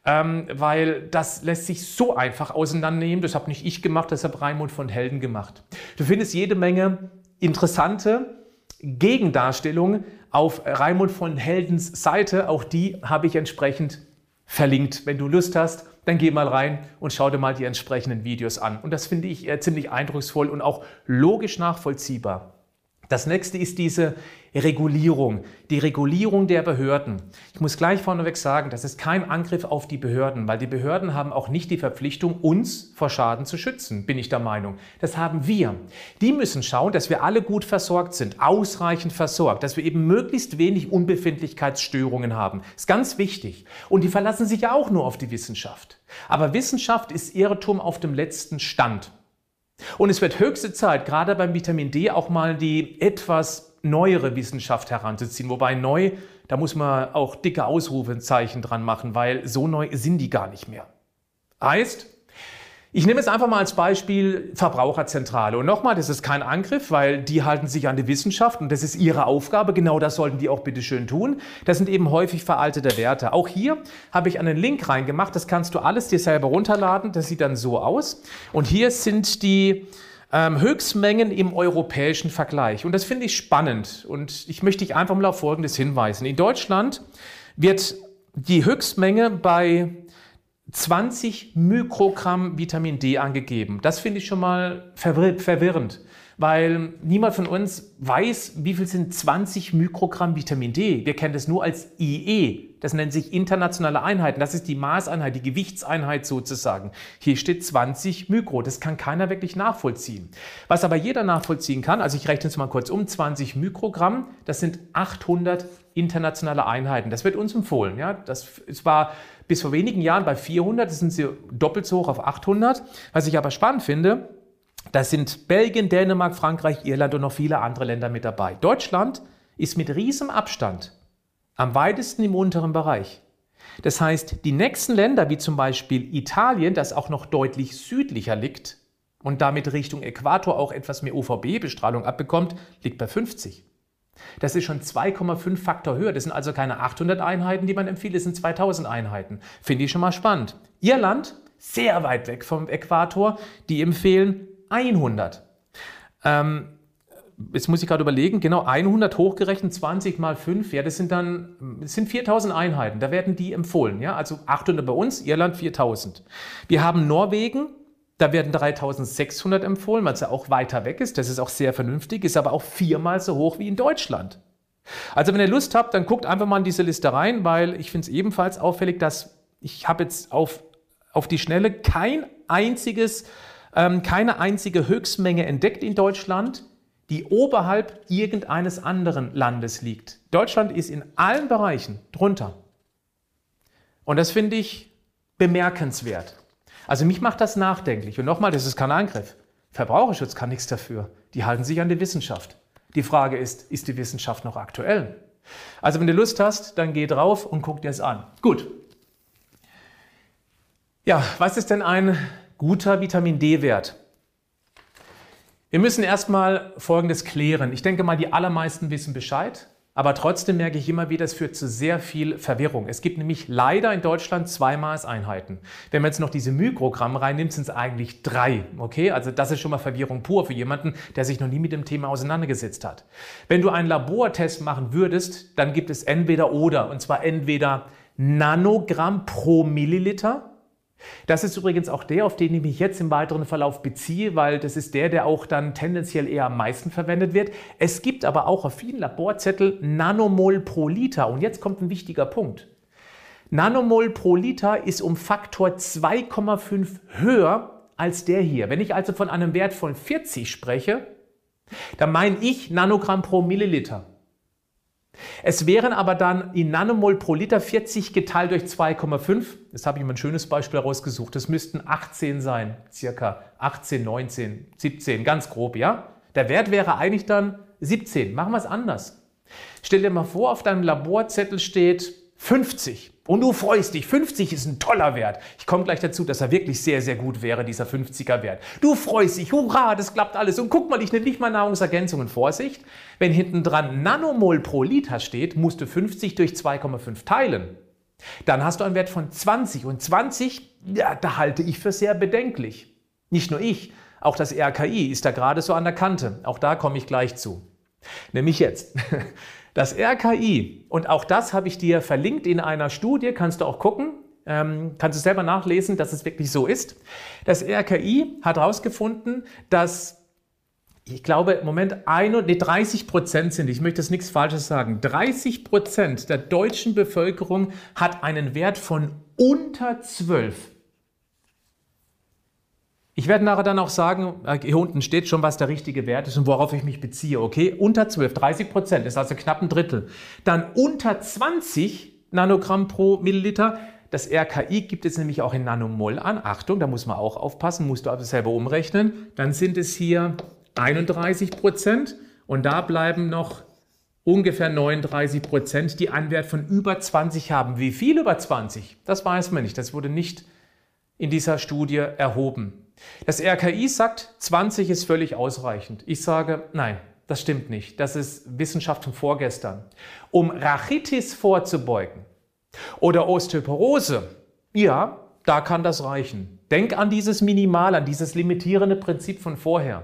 S2: ähm, weil das lässt sich so einfach auseinandernehmen. Das habe nicht ich gemacht, das hat Raimund von Helden gemacht. Du findest jede Menge interessante Gegendarstellungen auf Raimund von Heldens Seite. Auch die habe ich entsprechend verlinkt. Wenn du Lust hast, dann geh mal rein und schau dir mal die entsprechenden Videos an. Und das finde ich äh, ziemlich eindrucksvoll und auch logisch nachvollziehbar. Das nächste ist diese Regulierung, die Regulierung der Behörden. Ich muss gleich vorneweg sagen, das ist kein Angriff auf die Behörden, weil die Behörden haben auch nicht die Verpflichtung, uns vor Schaden zu schützen, bin ich der Meinung. Das haben wir. Die müssen schauen, dass wir alle gut versorgt sind, ausreichend versorgt, dass wir eben möglichst wenig Unbefindlichkeitsstörungen haben. Ist ganz wichtig. Und die verlassen sich ja auch nur auf die Wissenschaft. Aber Wissenschaft ist Irrtum auf dem letzten Stand. Und es wird höchste Zeit, gerade beim Vitamin D, auch mal die etwas neuere Wissenschaft heranzuziehen. Wobei neu, da muss man auch dicke Ausrufezeichen dran machen, weil so neu sind die gar nicht mehr. Heißt, ich nehme jetzt einfach mal als Beispiel Verbraucherzentrale. Und nochmal, das ist kein Angriff, weil die halten sich an die Wissenschaft und das ist ihre Aufgabe. Genau das sollten die auch bitte schön tun. Das sind eben häufig veraltete Werte. Auch hier habe ich einen Link reingemacht. Das kannst du alles dir selber runterladen. Das sieht dann so aus. Und hier sind die ähm, Höchstmengen im europäischen Vergleich. Und das finde ich spannend. Und ich möchte dich einfach mal auf Folgendes hinweisen. In Deutschland wird die Höchstmenge bei 20 Mikrogramm Vitamin D angegeben. Das finde ich schon mal verwirrend, weil niemand von uns weiß, wie viel sind 20 Mikrogramm Vitamin D. Wir kennen das nur als IE. Das nennt sich internationale Einheiten. Das ist die Maßeinheit, die Gewichtseinheit sozusagen. Hier steht 20 Mikro. Das kann keiner wirklich nachvollziehen. Was aber jeder nachvollziehen kann, also ich rechne es mal kurz um, 20 Mikrogramm, das sind 800 internationale Einheiten. Das wird uns empfohlen. Ja? Das war bis vor wenigen Jahren bei 400, das sind sie doppelt so hoch auf 800. Was ich aber spannend finde, da sind Belgien, Dänemark, Frankreich, Irland und noch viele andere Länder mit dabei. Deutschland ist mit riesem Abstand am weitesten im unteren Bereich. Das heißt, die nächsten Länder, wie zum Beispiel Italien, das auch noch deutlich südlicher liegt und damit Richtung Äquator auch etwas mehr UVB-Bestrahlung abbekommt, liegt bei 50. Das ist schon 2,5 Faktor höher. Das sind also keine 800 Einheiten, die man empfiehlt, das sind 2000 Einheiten. Finde ich schon mal spannend. Irland, sehr weit weg vom Äquator, die empfehlen 100. Ähm, jetzt muss ich gerade überlegen, genau 100 hochgerechnet, 20 mal 5, ja, das sind dann das sind 4000 Einheiten, da werden die empfohlen, ja, also 800 bei uns, Irland 4000. Wir haben Norwegen, da werden 3600 empfohlen, weil es ja auch weiter weg ist. Das ist auch sehr vernünftig, ist aber auch viermal so hoch wie in Deutschland. Also wenn ihr Lust habt, dann guckt einfach mal in diese Liste rein, weil ich finde es ebenfalls auffällig, dass ich habe jetzt auf, auf die Schnelle kein einziges, ähm, keine einzige Höchstmenge entdeckt in Deutschland, die oberhalb irgendeines anderen Landes liegt. Deutschland ist in allen Bereichen drunter. Und das finde ich bemerkenswert. Also mich macht das nachdenklich. Und nochmal, das ist kein Angriff. Verbraucherschutz kann nichts dafür. Die halten sich an die Wissenschaft. Die Frage ist, ist die Wissenschaft noch aktuell? Also wenn du Lust hast, dann geh drauf und guck dir es an. Gut. Ja, was ist denn ein guter Vitamin D-Wert? Wir müssen erstmal Folgendes klären. Ich denke mal, die allermeisten wissen Bescheid. Aber trotzdem merke ich immer wieder, es führt zu sehr viel Verwirrung. Es gibt nämlich leider in Deutschland zwei Maßeinheiten. Wenn man jetzt noch diese Mikrogramm reinnimmt, sind es eigentlich drei. Okay, also das ist schon mal Verwirrung pur für jemanden, der sich noch nie mit dem Thema auseinandergesetzt hat. Wenn du einen Labortest machen würdest, dann gibt es entweder oder. Und zwar entweder Nanogramm pro Milliliter das ist übrigens auch der, auf den ich mich jetzt im weiteren Verlauf beziehe, weil das ist der, der auch dann tendenziell eher am meisten verwendet wird. Es gibt aber auch auf vielen Laborzettel Nanomol pro Liter. Und jetzt kommt ein wichtiger Punkt. Nanomol pro Liter ist um Faktor 2,5 höher als der hier. Wenn ich also von einem Wert von 40 spreche, dann meine ich Nanogramm pro Milliliter. Es wären aber dann in Nanomol pro Liter 40 geteilt durch 2,5. Das habe ich mir ein schönes Beispiel herausgesucht. Das müssten 18 sein, circa 18, 19, 17, ganz grob, ja? Der Wert wäre eigentlich dann 17. Machen wir es anders. Stell dir mal vor, auf deinem Laborzettel steht 50. Und du freust dich. 50 ist ein toller Wert. Ich komme gleich dazu, dass er wirklich sehr, sehr gut wäre, dieser 50er Wert. Du freust dich. Hurra, das klappt alles. Und guck mal, ich nehme nicht mal Nahrungsergänzungen. Vorsicht. Wenn hinten dran Nanomol pro Liter steht, musst du 50 durch 2,5 teilen. Dann hast du einen Wert von 20. Und 20, ja, da halte ich für sehr bedenklich. Nicht nur ich, auch das RKI ist da gerade so an der Kante. Auch da komme ich gleich zu. Nämlich jetzt. (laughs) Das RKI, und auch das habe ich dir verlinkt in einer Studie, kannst du auch gucken, ähm, kannst du selber nachlesen, dass es wirklich so ist. Das RKI hat herausgefunden, dass ich glaube, im Moment ein, nee, 30 Prozent sind, ich möchte jetzt nichts Falsches sagen, 30 Prozent der deutschen Bevölkerung hat einen Wert von unter 12. Ich werde nachher dann auch sagen, äh, hier unten steht schon, was der richtige Wert ist und worauf ich mich beziehe. Okay, unter 12, 30 Prozent ist also knapp ein Drittel. Dann unter 20 Nanogramm pro Milliliter. Das RKI gibt es nämlich auch in Nanomol an. Achtung, da muss man auch aufpassen, musst du aber selber umrechnen. Dann sind es hier 31 Prozent und da bleiben noch ungefähr 39 Prozent, die einen Wert von über 20 haben. Wie viel über 20? Das weiß man nicht. Das wurde nicht in dieser Studie erhoben. Das RKI sagt, 20 ist völlig ausreichend. Ich sage, nein, das stimmt nicht. Das ist Wissenschaft von vorgestern. Um Rachitis vorzubeugen oder Osteoporose, ja, da kann das reichen. Denk an dieses Minimal, an dieses limitierende Prinzip von vorher.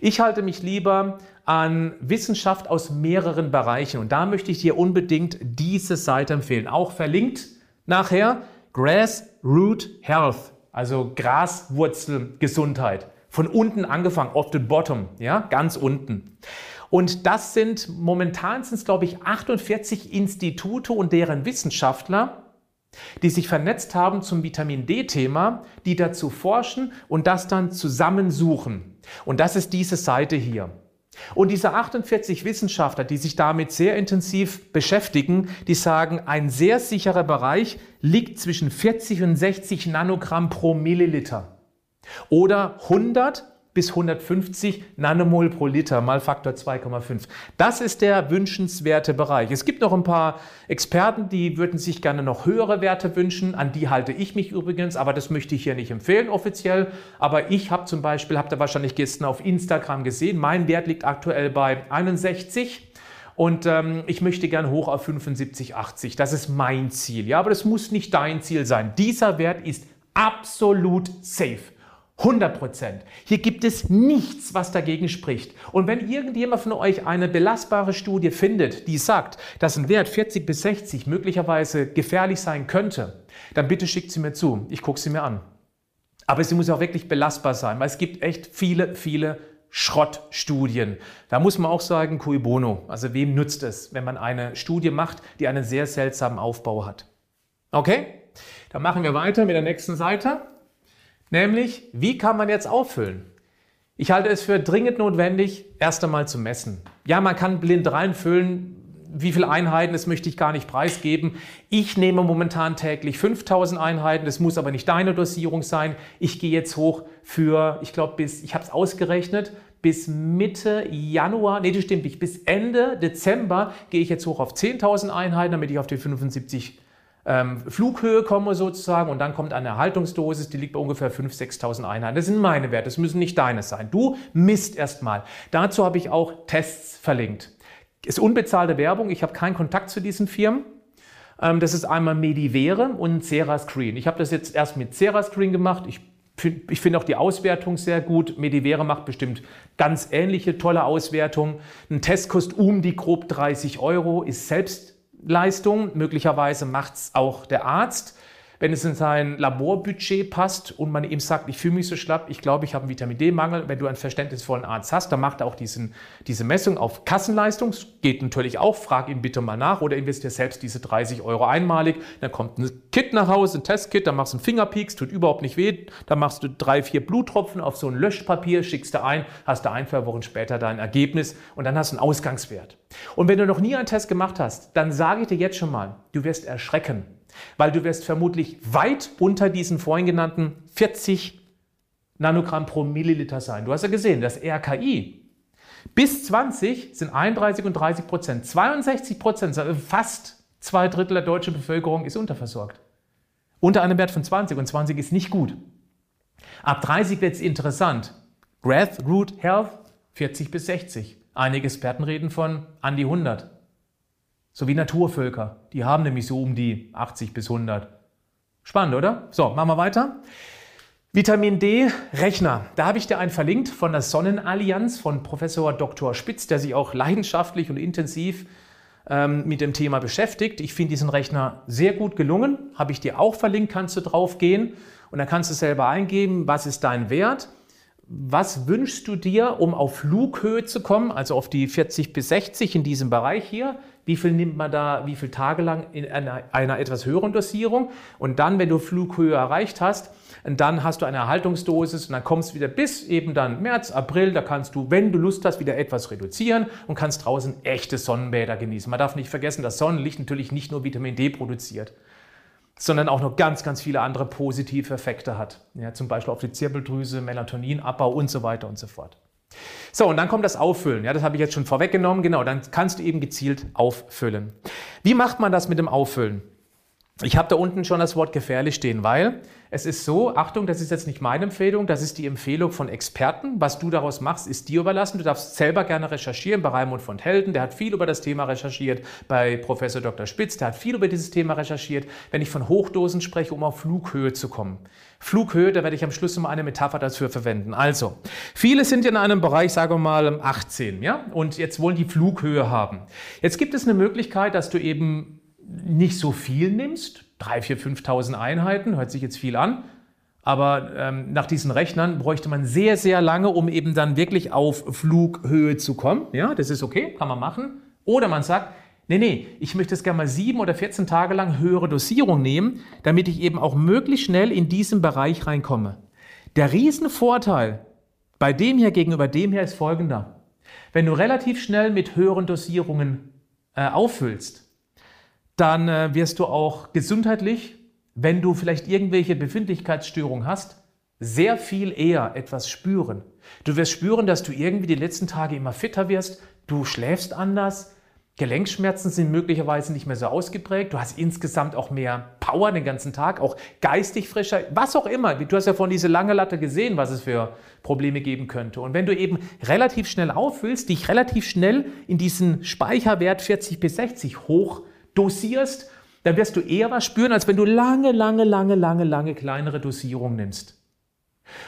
S2: Ich halte mich lieber an Wissenschaft aus mehreren Bereichen und da möchte ich dir unbedingt diese Seite empfehlen. Auch verlinkt nachher Grassroot Health also Graswurzelgesundheit. Von unten angefangen, off the bottom, ja, ganz unten. Und das sind momentan sind es, glaube ich, 48 Institute und deren Wissenschaftler, die sich vernetzt haben zum Vitamin D-Thema, die dazu forschen und das dann zusammensuchen. Und das ist diese Seite hier. Und diese 48 Wissenschaftler, die sich damit sehr intensiv beschäftigen, die sagen, ein sehr sicherer Bereich liegt zwischen 40 und 60 Nanogramm pro Milliliter. Oder 100 bis 150 Nanomol pro Liter mal Faktor 2,5. Das ist der wünschenswerte Bereich. Es gibt noch ein paar Experten, die würden sich gerne noch höhere Werte wünschen. An die halte ich mich übrigens, aber das möchte ich hier nicht empfehlen offiziell. Aber ich habe zum Beispiel, habt ihr wahrscheinlich gestern auf Instagram gesehen, mein Wert liegt aktuell bei 61. Und ähm, ich möchte gern hoch auf 75, 80. Das ist mein Ziel. Ja, aber das muss nicht dein Ziel sein. Dieser Wert ist absolut safe. 100 Prozent. Hier gibt es nichts, was dagegen spricht. Und wenn irgendjemand von euch eine belastbare Studie findet, die sagt, dass ein Wert 40 bis 60 möglicherweise gefährlich sein könnte, dann bitte schickt sie mir zu. Ich gucke sie mir an. Aber sie muss auch wirklich belastbar sein, weil es gibt echt viele, viele Schrottstudien. Da muss man auch sagen, cui bono. Also wem nützt es, wenn man eine Studie macht, die einen sehr seltsamen Aufbau hat? Okay? Dann machen wir weiter mit der nächsten Seite. Nämlich, wie kann man jetzt auffüllen? Ich halte es für dringend notwendig, erst einmal zu messen. Ja, man kann blind reinfüllen, wie viele Einheiten, das möchte ich gar nicht preisgeben. Ich nehme momentan täglich 5000 Einheiten, das muss aber nicht deine Dosierung sein. Ich gehe jetzt hoch für, ich glaube, bis, ich habe es ausgerechnet, bis Mitte Januar, nee, das stimmt nicht, bis Ende Dezember gehe ich jetzt hoch auf 10.000 Einheiten, damit ich auf die 75 ähm, Flughöhe komme sozusagen und dann kommt eine Erhaltungsdosis, die liegt bei ungefähr 5.000, 6.000 Einheiten. Das sind meine Werte, das müssen nicht deine sein. Du misst erstmal. Dazu habe ich auch Tests verlinkt. Ist unbezahlte Werbung, ich habe keinen Kontakt zu diesen Firmen. Ähm, das ist einmal Medivere und Cerascreen. Ich habe das jetzt erst mit Cerascreen gemacht. Ich ich finde auch die Auswertung sehr gut. Medivere macht bestimmt ganz ähnliche tolle Auswertungen. Ein Test kostet um die grob 30 Euro, ist selbst Leistung. Möglicherweise macht es auch der Arzt. Wenn es in sein Laborbudget passt und man ihm sagt, ich fühle mich so schlapp, ich glaube, ich habe einen Vitamin D-Mangel. Wenn du einen verständnisvollen Arzt hast, dann macht er auch diesen, diese Messung auf Kassenleistung. Geht natürlich auch, frag ihn bitte mal nach oder investier selbst diese 30 Euro einmalig. Dann kommt ein Kit nach Hause, ein Testkit, dann machst du einen Fingerpeaks, tut überhaupt nicht weh. Dann machst du drei, vier Bluttropfen auf so ein Löschpapier, schickst du ein, hast du ein, zwei Wochen später dein Ergebnis und dann hast du einen Ausgangswert. Und wenn du noch nie einen Test gemacht hast, dann sage ich dir jetzt schon mal, du wirst erschrecken. Weil du wirst vermutlich weit unter diesen vorhin genannten 40 Nanogramm pro Milliliter sein. Du hast ja gesehen, das RKI bis 20 sind 31 und 30 Prozent. 62 Prozent, also fast zwei Drittel der deutschen Bevölkerung ist unterversorgt. Unter einem Wert von 20 und 20 ist nicht gut. Ab 30 wird es interessant. Grassroot Health 40 bis 60. Einige Experten reden von an die 100. So wie Naturvölker. Die haben nämlich so um die 80 bis 100. Spannend, oder? So, machen wir weiter. Vitamin D Rechner. Da habe ich dir einen verlinkt von der Sonnenallianz von Professor Dr. Spitz, der sich auch leidenschaftlich und intensiv ähm, mit dem Thema beschäftigt. Ich finde diesen Rechner sehr gut gelungen. Habe ich dir auch verlinkt, kannst du drauf gehen und dann kannst du selber eingeben, was ist dein Wert. Was wünschst du dir, um auf Flughöhe zu kommen, also auf die 40 bis 60 in diesem Bereich hier? wie viel nimmt man da, wie viele Tage lang in einer, einer etwas höheren Dosierung. Und dann, wenn du Flughöhe erreicht hast, dann hast du eine Erhaltungsdosis und dann kommst du wieder bis eben dann März, April, da kannst du, wenn du Lust hast, wieder etwas reduzieren und kannst draußen echte Sonnenbäder genießen. Man darf nicht vergessen, dass Sonnenlicht natürlich nicht nur Vitamin D produziert, sondern auch noch ganz, ganz viele andere positive Effekte hat. Ja, zum Beispiel auf die Zirbeldrüse, Melatoninabbau und so weiter und so fort. So, und dann kommt das Auffüllen. Ja, das habe ich jetzt schon vorweggenommen. Genau, dann kannst du eben gezielt auffüllen. Wie macht man das mit dem Auffüllen? Ich habe da unten schon das Wort gefährlich stehen, weil es ist so, Achtung, das ist jetzt nicht meine Empfehlung, das ist die Empfehlung von Experten. Was du daraus machst, ist dir überlassen. Du darfst selber gerne recherchieren bei Raimund von Helden, der hat viel über das Thema recherchiert, bei Professor Dr. Spitz, der hat viel über dieses Thema recherchiert. Wenn ich von Hochdosen spreche, um auf Flughöhe zu kommen. Flughöhe, da werde ich am Schluss mal eine Metapher dafür verwenden. Also, viele sind in einem Bereich, sagen wir mal 18, ja, und jetzt wollen die Flughöhe haben. Jetzt gibt es eine Möglichkeit, dass du eben nicht so viel nimmst, 3.000, 4.000, 5.000 Einheiten, hört sich jetzt viel an, aber ähm, nach diesen Rechnern bräuchte man sehr, sehr lange, um eben dann wirklich auf Flughöhe zu kommen. Ja, das ist okay, kann man machen. Oder man sagt, nee, nee, ich möchte es gerne mal sieben oder 14 Tage lang höhere Dosierung nehmen, damit ich eben auch möglichst schnell in diesen Bereich reinkomme. Der Riesenvorteil bei dem hier gegenüber dem hier ist folgender. Wenn du relativ schnell mit höheren Dosierungen äh, auffüllst, dann äh, wirst du auch gesundheitlich, wenn du vielleicht irgendwelche Befindlichkeitsstörungen hast, sehr viel eher etwas spüren. Du wirst spüren, dass du irgendwie die letzten Tage immer fitter wirst, du schläfst anders, Gelenkschmerzen sind möglicherweise nicht mehr so ausgeprägt. Du hast insgesamt auch mehr Power den ganzen Tag, auch geistig frischer, was auch immer. Du hast ja von diese lange Latte gesehen, was es für Probleme geben könnte. Und wenn du eben relativ schnell auffüllst, dich relativ schnell in diesen Speicherwert 40 bis 60 hoch dosierst, dann wirst du eher was spüren, als wenn du lange, lange, lange, lange, lange kleinere Dosierungen nimmst.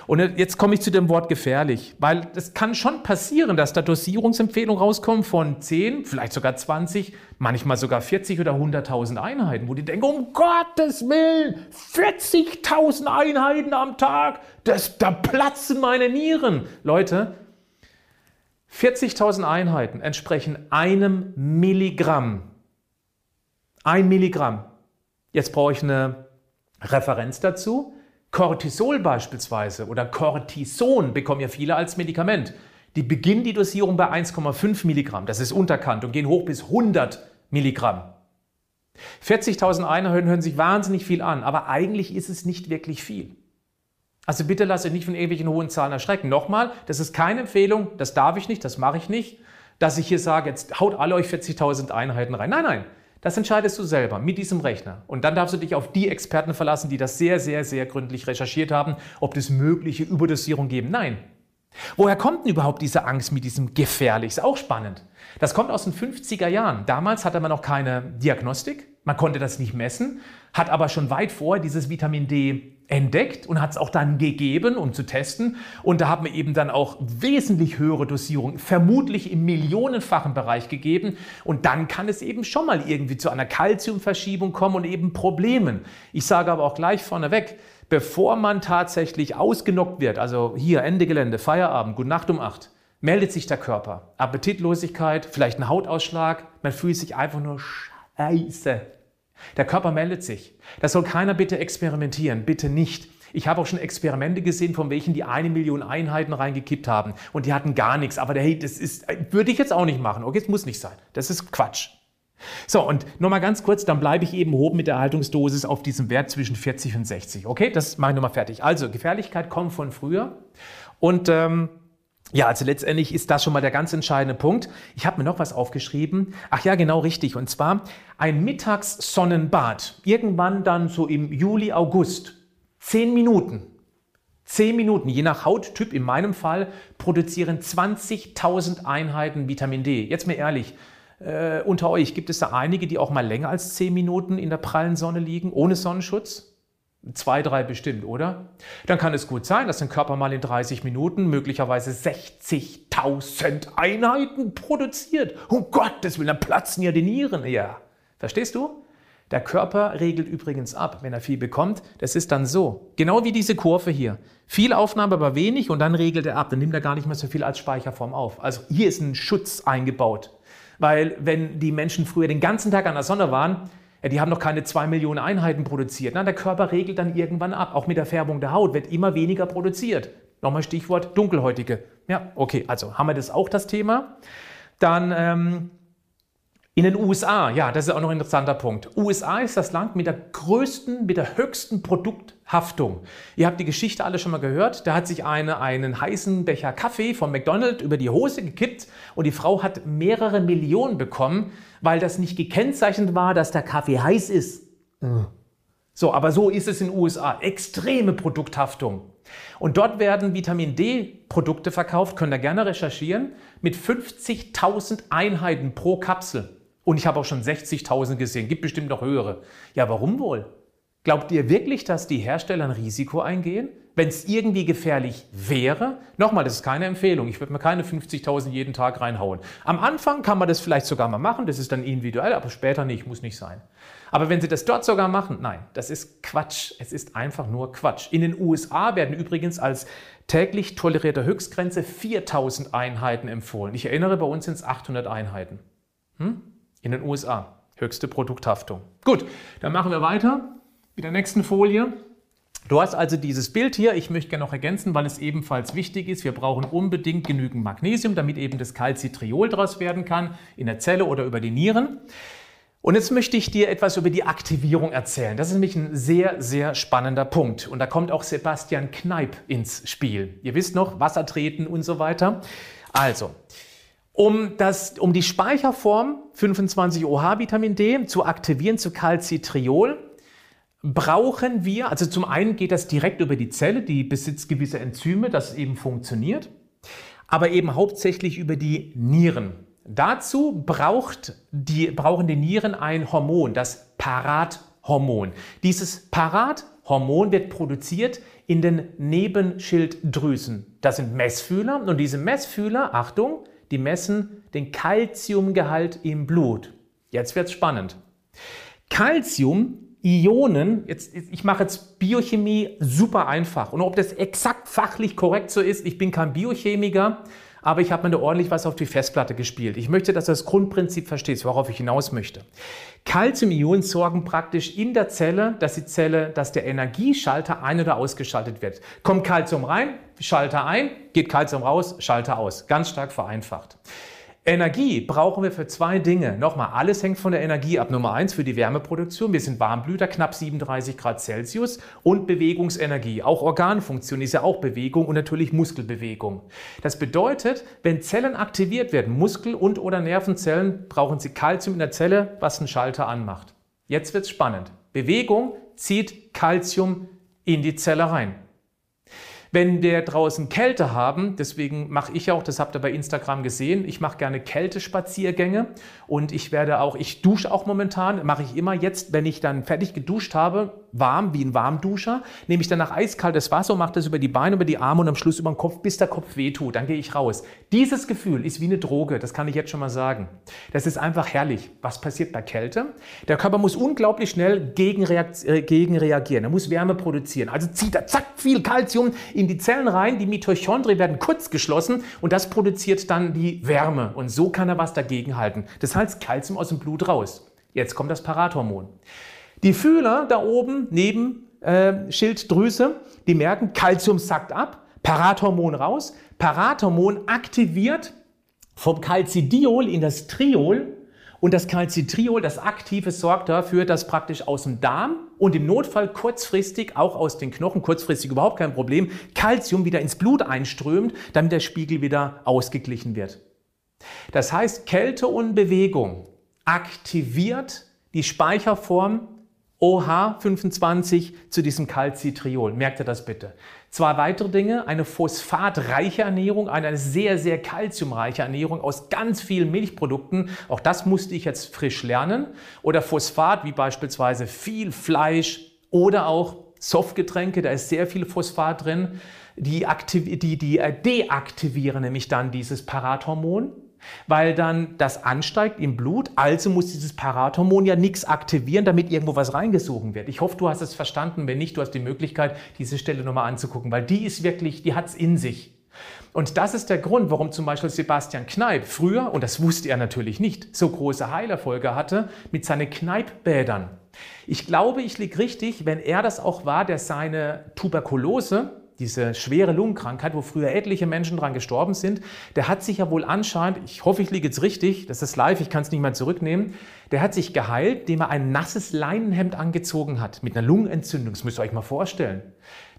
S2: Und jetzt komme ich zu dem Wort gefährlich, weil es kann schon passieren, dass da Dosierungsempfehlungen rauskommen von 10, vielleicht sogar 20, manchmal sogar 40 oder 100.000 Einheiten, wo die denken, um Gottes Willen, 40.000 Einheiten am Tag, das, da platzen meine Nieren. Leute, 40.000 Einheiten entsprechen einem Milligramm ein Milligramm. Jetzt brauche ich eine Referenz dazu. Cortisol beispielsweise oder Cortison bekommen ja viele als Medikament. Die beginnen die Dosierung bei 1,5 Milligramm. Das ist unterkannt und gehen hoch bis 100 Milligramm. 40.000 Einheiten hören sich wahnsinnig viel an, aber eigentlich ist es nicht wirklich viel. Also bitte lasst euch nicht von irgendwelchen hohen Zahlen erschrecken. Nochmal, das ist keine Empfehlung, das darf ich nicht, das mache ich nicht, dass ich hier sage, jetzt haut alle euch 40.000 Einheiten rein. Nein, nein, das entscheidest du selber mit diesem Rechner. Und dann darfst du dich auf die Experten verlassen, die das sehr, sehr, sehr gründlich recherchiert haben, ob es mögliche Überdosierung geben. Nein. Woher kommt denn überhaupt diese Angst mit diesem gefährlich? Ist auch spannend. Das kommt aus den 50er Jahren. Damals hatte man noch keine Diagnostik. Man konnte das nicht messen, hat aber schon weit vor dieses Vitamin D entdeckt und hat es auch dann gegeben, um zu testen. Und da haben wir eben dann auch wesentlich höhere Dosierungen, vermutlich im millionenfachen Bereich gegeben. Und dann kann es eben schon mal irgendwie zu einer Kalziumverschiebung kommen und eben Problemen. Ich sage aber auch gleich vorneweg, bevor man tatsächlich ausgenockt wird, also hier Ende Gelände, Feierabend, gute Nacht um acht, meldet sich der Körper. Appetitlosigkeit, vielleicht ein Hautausschlag, man fühlt sich einfach nur scheiße. Der Körper meldet sich. Das soll keiner bitte experimentieren, bitte nicht. Ich habe auch schon Experimente gesehen, von welchen die eine Million Einheiten reingekippt haben und die hatten gar nichts. Aber hey, das ist, würde ich jetzt auch nicht machen. Okay, es muss nicht sein. Das ist Quatsch. So, und nochmal ganz kurz, dann bleibe ich eben oben mit der Erhaltungsdosis auf diesem Wert zwischen 40 und 60. Okay, das mache ich nochmal fertig. Also, Gefährlichkeit kommt von früher und ähm, ja, also letztendlich ist das schon mal der ganz entscheidende Punkt. Ich habe mir noch was aufgeschrieben. Ach ja, genau richtig. Und zwar ein Mittagssonnenbad. Irgendwann dann so im Juli, August. Zehn Minuten. Zehn Minuten, je nach Hauttyp, in meinem Fall, produzieren 20.000 Einheiten Vitamin D. Jetzt mal ehrlich, äh, unter euch gibt es da einige, die auch mal länger als zehn Minuten in der prallen Sonne liegen, ohne Sonnenschutz? Zwei, drei bestimmt, oder? Dann kann es gut sein, dass dein Körper mal in 30 Minuten möglicherweise 60.000 Einheiten produziert. Um Gottes Willen, dann platzen ja die Nieren. Ja, verstehst du? Der Körper regelt übrigens ab, wenn er viel bekommt. Das ist dann so. Genau wie diese Kurve hier. Viel Aufnahme, aber wenig und dann regelt er ab. Dann nimmt er gar nicht mehr so viel als Speicherform auf. Also hier ist ein Schutz eingebaut. Weil wenn die Menschen früher den ganzen Tag an der Sonne waren, ja, die haben noch keine zwei Millionen Einheiten produziert. Na, der Körper regelt dann irgendwann ab. Auch mit der Färbung der Haut wird immer weniger produziert. Nochmal Stichwort Dunkelhäutige. Ja, okay, also haben wir das auch das Thema. Dann ähm, in den USA, ja, das ist auch noch ein interessanter Punkt. USA ist das Land mit der größten, mit der höchsten Produkthaftung. Ihr habt die Geschichte alle schon mal gehört. Da hat sich eine einen heißen Becher Kaffee von McDonald's über die Hose gekippt und die Frau hat mehrere Millionen bekommen, weil das nicht gekennzeichnet war, dass der Kaffee heiß ist. So, aber so ist es in den USA. Extreme Produkthaftung. Und dort werden Vitamin D-Produkte verkauft, könnt ihr gerne recherchieren, mit 50.000 Einheiten pro Kapsel. Und ich habe auch schon 60.000 gesehen, gibt bestimmt noch höhere. Ja, warum wohl? Glaubt ihr wirklich, dass die Hersteller ein Risiko eingehen? Wenn es irgendwie gefährlich wäre, nochmal, das ist keine Empfehlung, ich würde mir keine 50.000 jeden Tag reinhauen. Am Anfang kann man das vielleicht sogar mal machen, das ist dann individuell, aber später nicht, muss nicht sein. Aber wenn Sie das dort sogar machen, nein, das ist Quatsch. Es ist einfach nur Quatsch. In den USA werden übrigens als täglich tolerierte Höchstgrenze 4000 Einheiten empfohlen. Ich erinnere, bei uns sind es 800 Einheiten. Hm? in den USA. Höchste Produkthaftung. Gut, dann machen wir weiter mit der nächsten Folie. Du hast also dieses Bild hier. Ich möchte gerne noch ergänzen, weil es ebenfalls wichtig ist. Wir brauchen unbedingt genügend Magnesium, damit eben das Calcitriol daraus werden kann, in der Zelle oder über die Nieren. Und jetzt möchte ich dir etwas über die Aktivierung erzählen. Das ist nämlich ein sehr, sehr spannender Punkt. Und da kommt auch Sebastian Kneip ins Spiel. Ihr wisst noch, Wasser treten und so weiter. Also, um, das, um die Speicherform 25-OH Vitamin D zu aktivieren zu Calcitriol, brauchen wir, also zum einen geht das direkt über die Zelle, die besitzt gewisse Enzyme, das eben funktioniert, aber eben hauptsächlich über die Nieren. Dazu braucht die, brauchen die Nieren ein Hormon, das Parathormon. Dieses Parathormon wird produziert in den Nebenschilddrüsen. Das sind Messfühler und diese Messfühler, Achtung, die messen den Calciumgehalt im Blut. Jetzt wird es spannend. Calcium Ionen, jetzt, ich mache jetzt Biochemie super einfach. Und ob das exakt fachlich korrekt so ist, ich bin kein Biochemiker, aber ich habe mir ordentlich was auf die Festplatte gespielt. Ich möchte, dass du das Grundprinzip verstehst, worauf ich hinaus möchte. Calcium-Ionen sorgen praktisch in der Zelle, dass die Zelle, dass der Energieschalter ein- oder ausgeschaltet wird. Kommt Calcium rein, Schalter ein, geht Calcium raus, Schalter aus. Ganz stark vereinfacht. Energie brauchen wir für zwei Dinge. Nochmal, alles hängt von der Energie ab. Nummer eins für die Wärmeproduktion. Wir sind Warmblüter, knapp 37 Grad Celsius. Und Bewegungsenergie. Auch Organfunktion ist ja auch Bewegung und natürlich Muskelbewegung. Das bedeutet, wenn Zellen aktiviert werden, Muskel- und oder Nervenzellen, brauchen sie Kalzium in der Zelle, was einen Schalter anmacht. Jetzt wird's spannend. Bewegung zieht Kalzium in die Zelle rein. Wenn wir draußen Kälte haben, deswegen mache ich auch, das habt ihr bei Instagram gesehen, ich mache gerne Kältespaziergänge und ich werde auch, ich dusche auch momentan, mache ich immer jetzt, wenn ich dann fertig geduscht habe, warm, wie ein Warmduscher, nehme ich danach eiskaltes Wasser und mache das über die Beine, über die Arme und am Schluss über den Kopf, bis der Kopf wehtut. Dann gehe ich raus. Dieses Gefühl ist wie eine Droge, das kann ich jetzt schon mal sagen. Das ist einfach herrlich. Was passiert bei Kälte? Der Körper muss unglaublich schnell gegen, äh. Er muss Wärme produzieren. Also zieht er zack viel Kalzium in die Zellen rein, die Mitochondrien werden kurz geschlossen und das produziert dann die Wärme. Und so kann er was dagegen halten. Das heißt Kalzium aus dem Blut raus. Jetzt kommt das Parathormon. Die Fühler da oben neben äh, Schilddrüse, die merken, Kalzium sackt ab, Parathormon raus. Parathormon aktiviert vom Calcidiol in das Triol und das Calcitriol, das Aktive, sorgt dafür, dass praktisch aus dem Darm und im Notfall kurzfristig auch aus den Knochen, kurzfristig überhaupt kein Problem, Calcium wieder ins Blut einströmt, damit der Spiegel wieder ausgeglichen wird. Das heißt, Kälte und Bewegung aktiviert die Speicherform OH25 zu diesem Calcitriol. Merkt ihr das bitte? Zwei weitere Dinge, eine phosphatreiche Ernährung, eine sehr, sehr kalziumreiche Ernährung aus ganz vielen Milchprodukten. Auch das musste ich jetzt frisch lernen. Oder Phosphat, wie beispielsweise viel Fleisch oder auch Softgetränke, da ist sehr viel Phosphat drin. Die, die, die äh, deaktivieren nämlich dann dieses Parathormon weil dann das ansteigt im Blut. Also muss dieses Parathormon ja nichts aktivieren, damit irgendwo was reingesogen wird. Ich hoffe, du hast es verstanden. Wenn nicht, du hast die Möglichkeit, diese Stelle nochmal anzugucken, weil die ist wirklich, die hat es in sich. Und das ist der Grund, warum zum Beispiel Sebastian Kneip früher, und das wusste er natürlich nicht, so große Heilerfolge hatte mit seinen Kneippbädern. Ich glaube, ich liege richtig, wenn er das auch war, der seine Tuberkulose, diese schwere Lungenkrankheit, wo früher etliche Menschen dran gestorben sind, der hat sich ja wohl anscheinend, ich hoffe, ich liege jetzt richtig, das ist live, ich kann es nicht mehr zurücknehmen, der hat sich geheilt, indem er ein nasses Leinenhemd angezogen hat mit einer Lungenentzündung. Das müsst ihr euch mal vorstellen.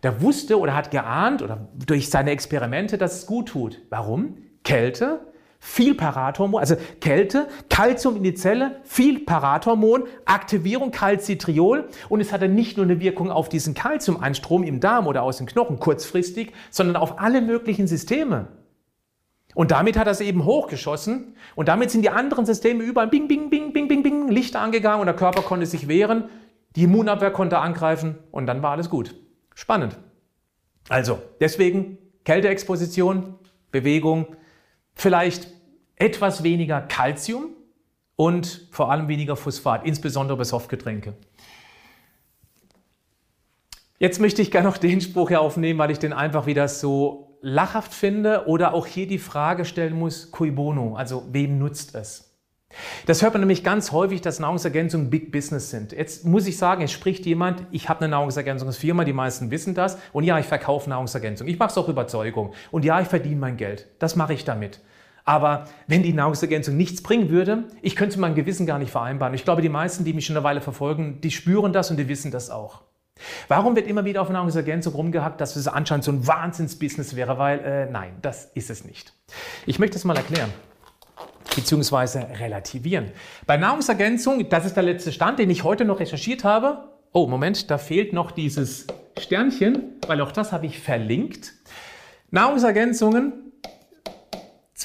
S2: Der wusste oder hat geahnt oder durch seine Experimente, dass es gut tut. Warum? Kälte, viel Parathormon, also Kälte, Kalzium in die Zelle, viel Parathormon, Aktivierung Calcitriol und es hatte nicht nur eine Wirkung auf diesen Kalziumeinstrom im Darm oder aus den Knochen kurzfristig, sondern auf alle möglichen Systeme. Und damit hat er es eben hochgeschossen und damit sind die anderen Systeme überall bing, bing, bing, bing, bing, bing, Lichter angegangen und der Körper konnte sich wehren, die Immunabwehr konnte angreifen und dann war alles gut. Spannend. Also, deswegen Kälteexposition, Bewegung, vielleicht etwas weniger Kalzium und vor allem weniger Phosphat, insbesondere bei Softgetränke. Jetzt möchte ich gerne noch den Spruch hier aufnehmen, weil ich den einfach wieder so lachhaft finde oder auch hier die Frage stellen muss, cui bono, also wem nutzt es? Das hört man nämlich ganz häufig, dass Nahrungsergänzungen Big Business sind. Jetzt muss ich sagen, es spricht jemand, ich habe eine Nahrungsergänzungsfirma, die meisten wissen das. Und ja, ich verkaufe Nahrungsergänzungen. Ich mache es auch Überzeugung. Und ja, ich verdiene mein Geld. Das mache ich damit. Aber wenn die Nahrungsergänzung nichts bringen würde, ich könnte meinem Gewissen gar nicht vereinbaren. Ich glaube, die meisten, die mich schon eine Weile verfolgen, die spüren das und die wissen das auch. Warum wird immer wieder auf Nahrungsergänzung rumgehackt, dass es anscheinend so ein Wahnsinnsbusiness wäre? Weil äh, nein, das ist es nicht. Ich möchte es mal erklären beziehungsweise relativieren. Bei Nahrungsergänzung, das ist der letzte Stand, den ich heute noch recherchiert habe. Oh, Moment, da fehlt noch dieses Sternchen, weil auch das habe ich verlinkt. Nahrungsergänzungen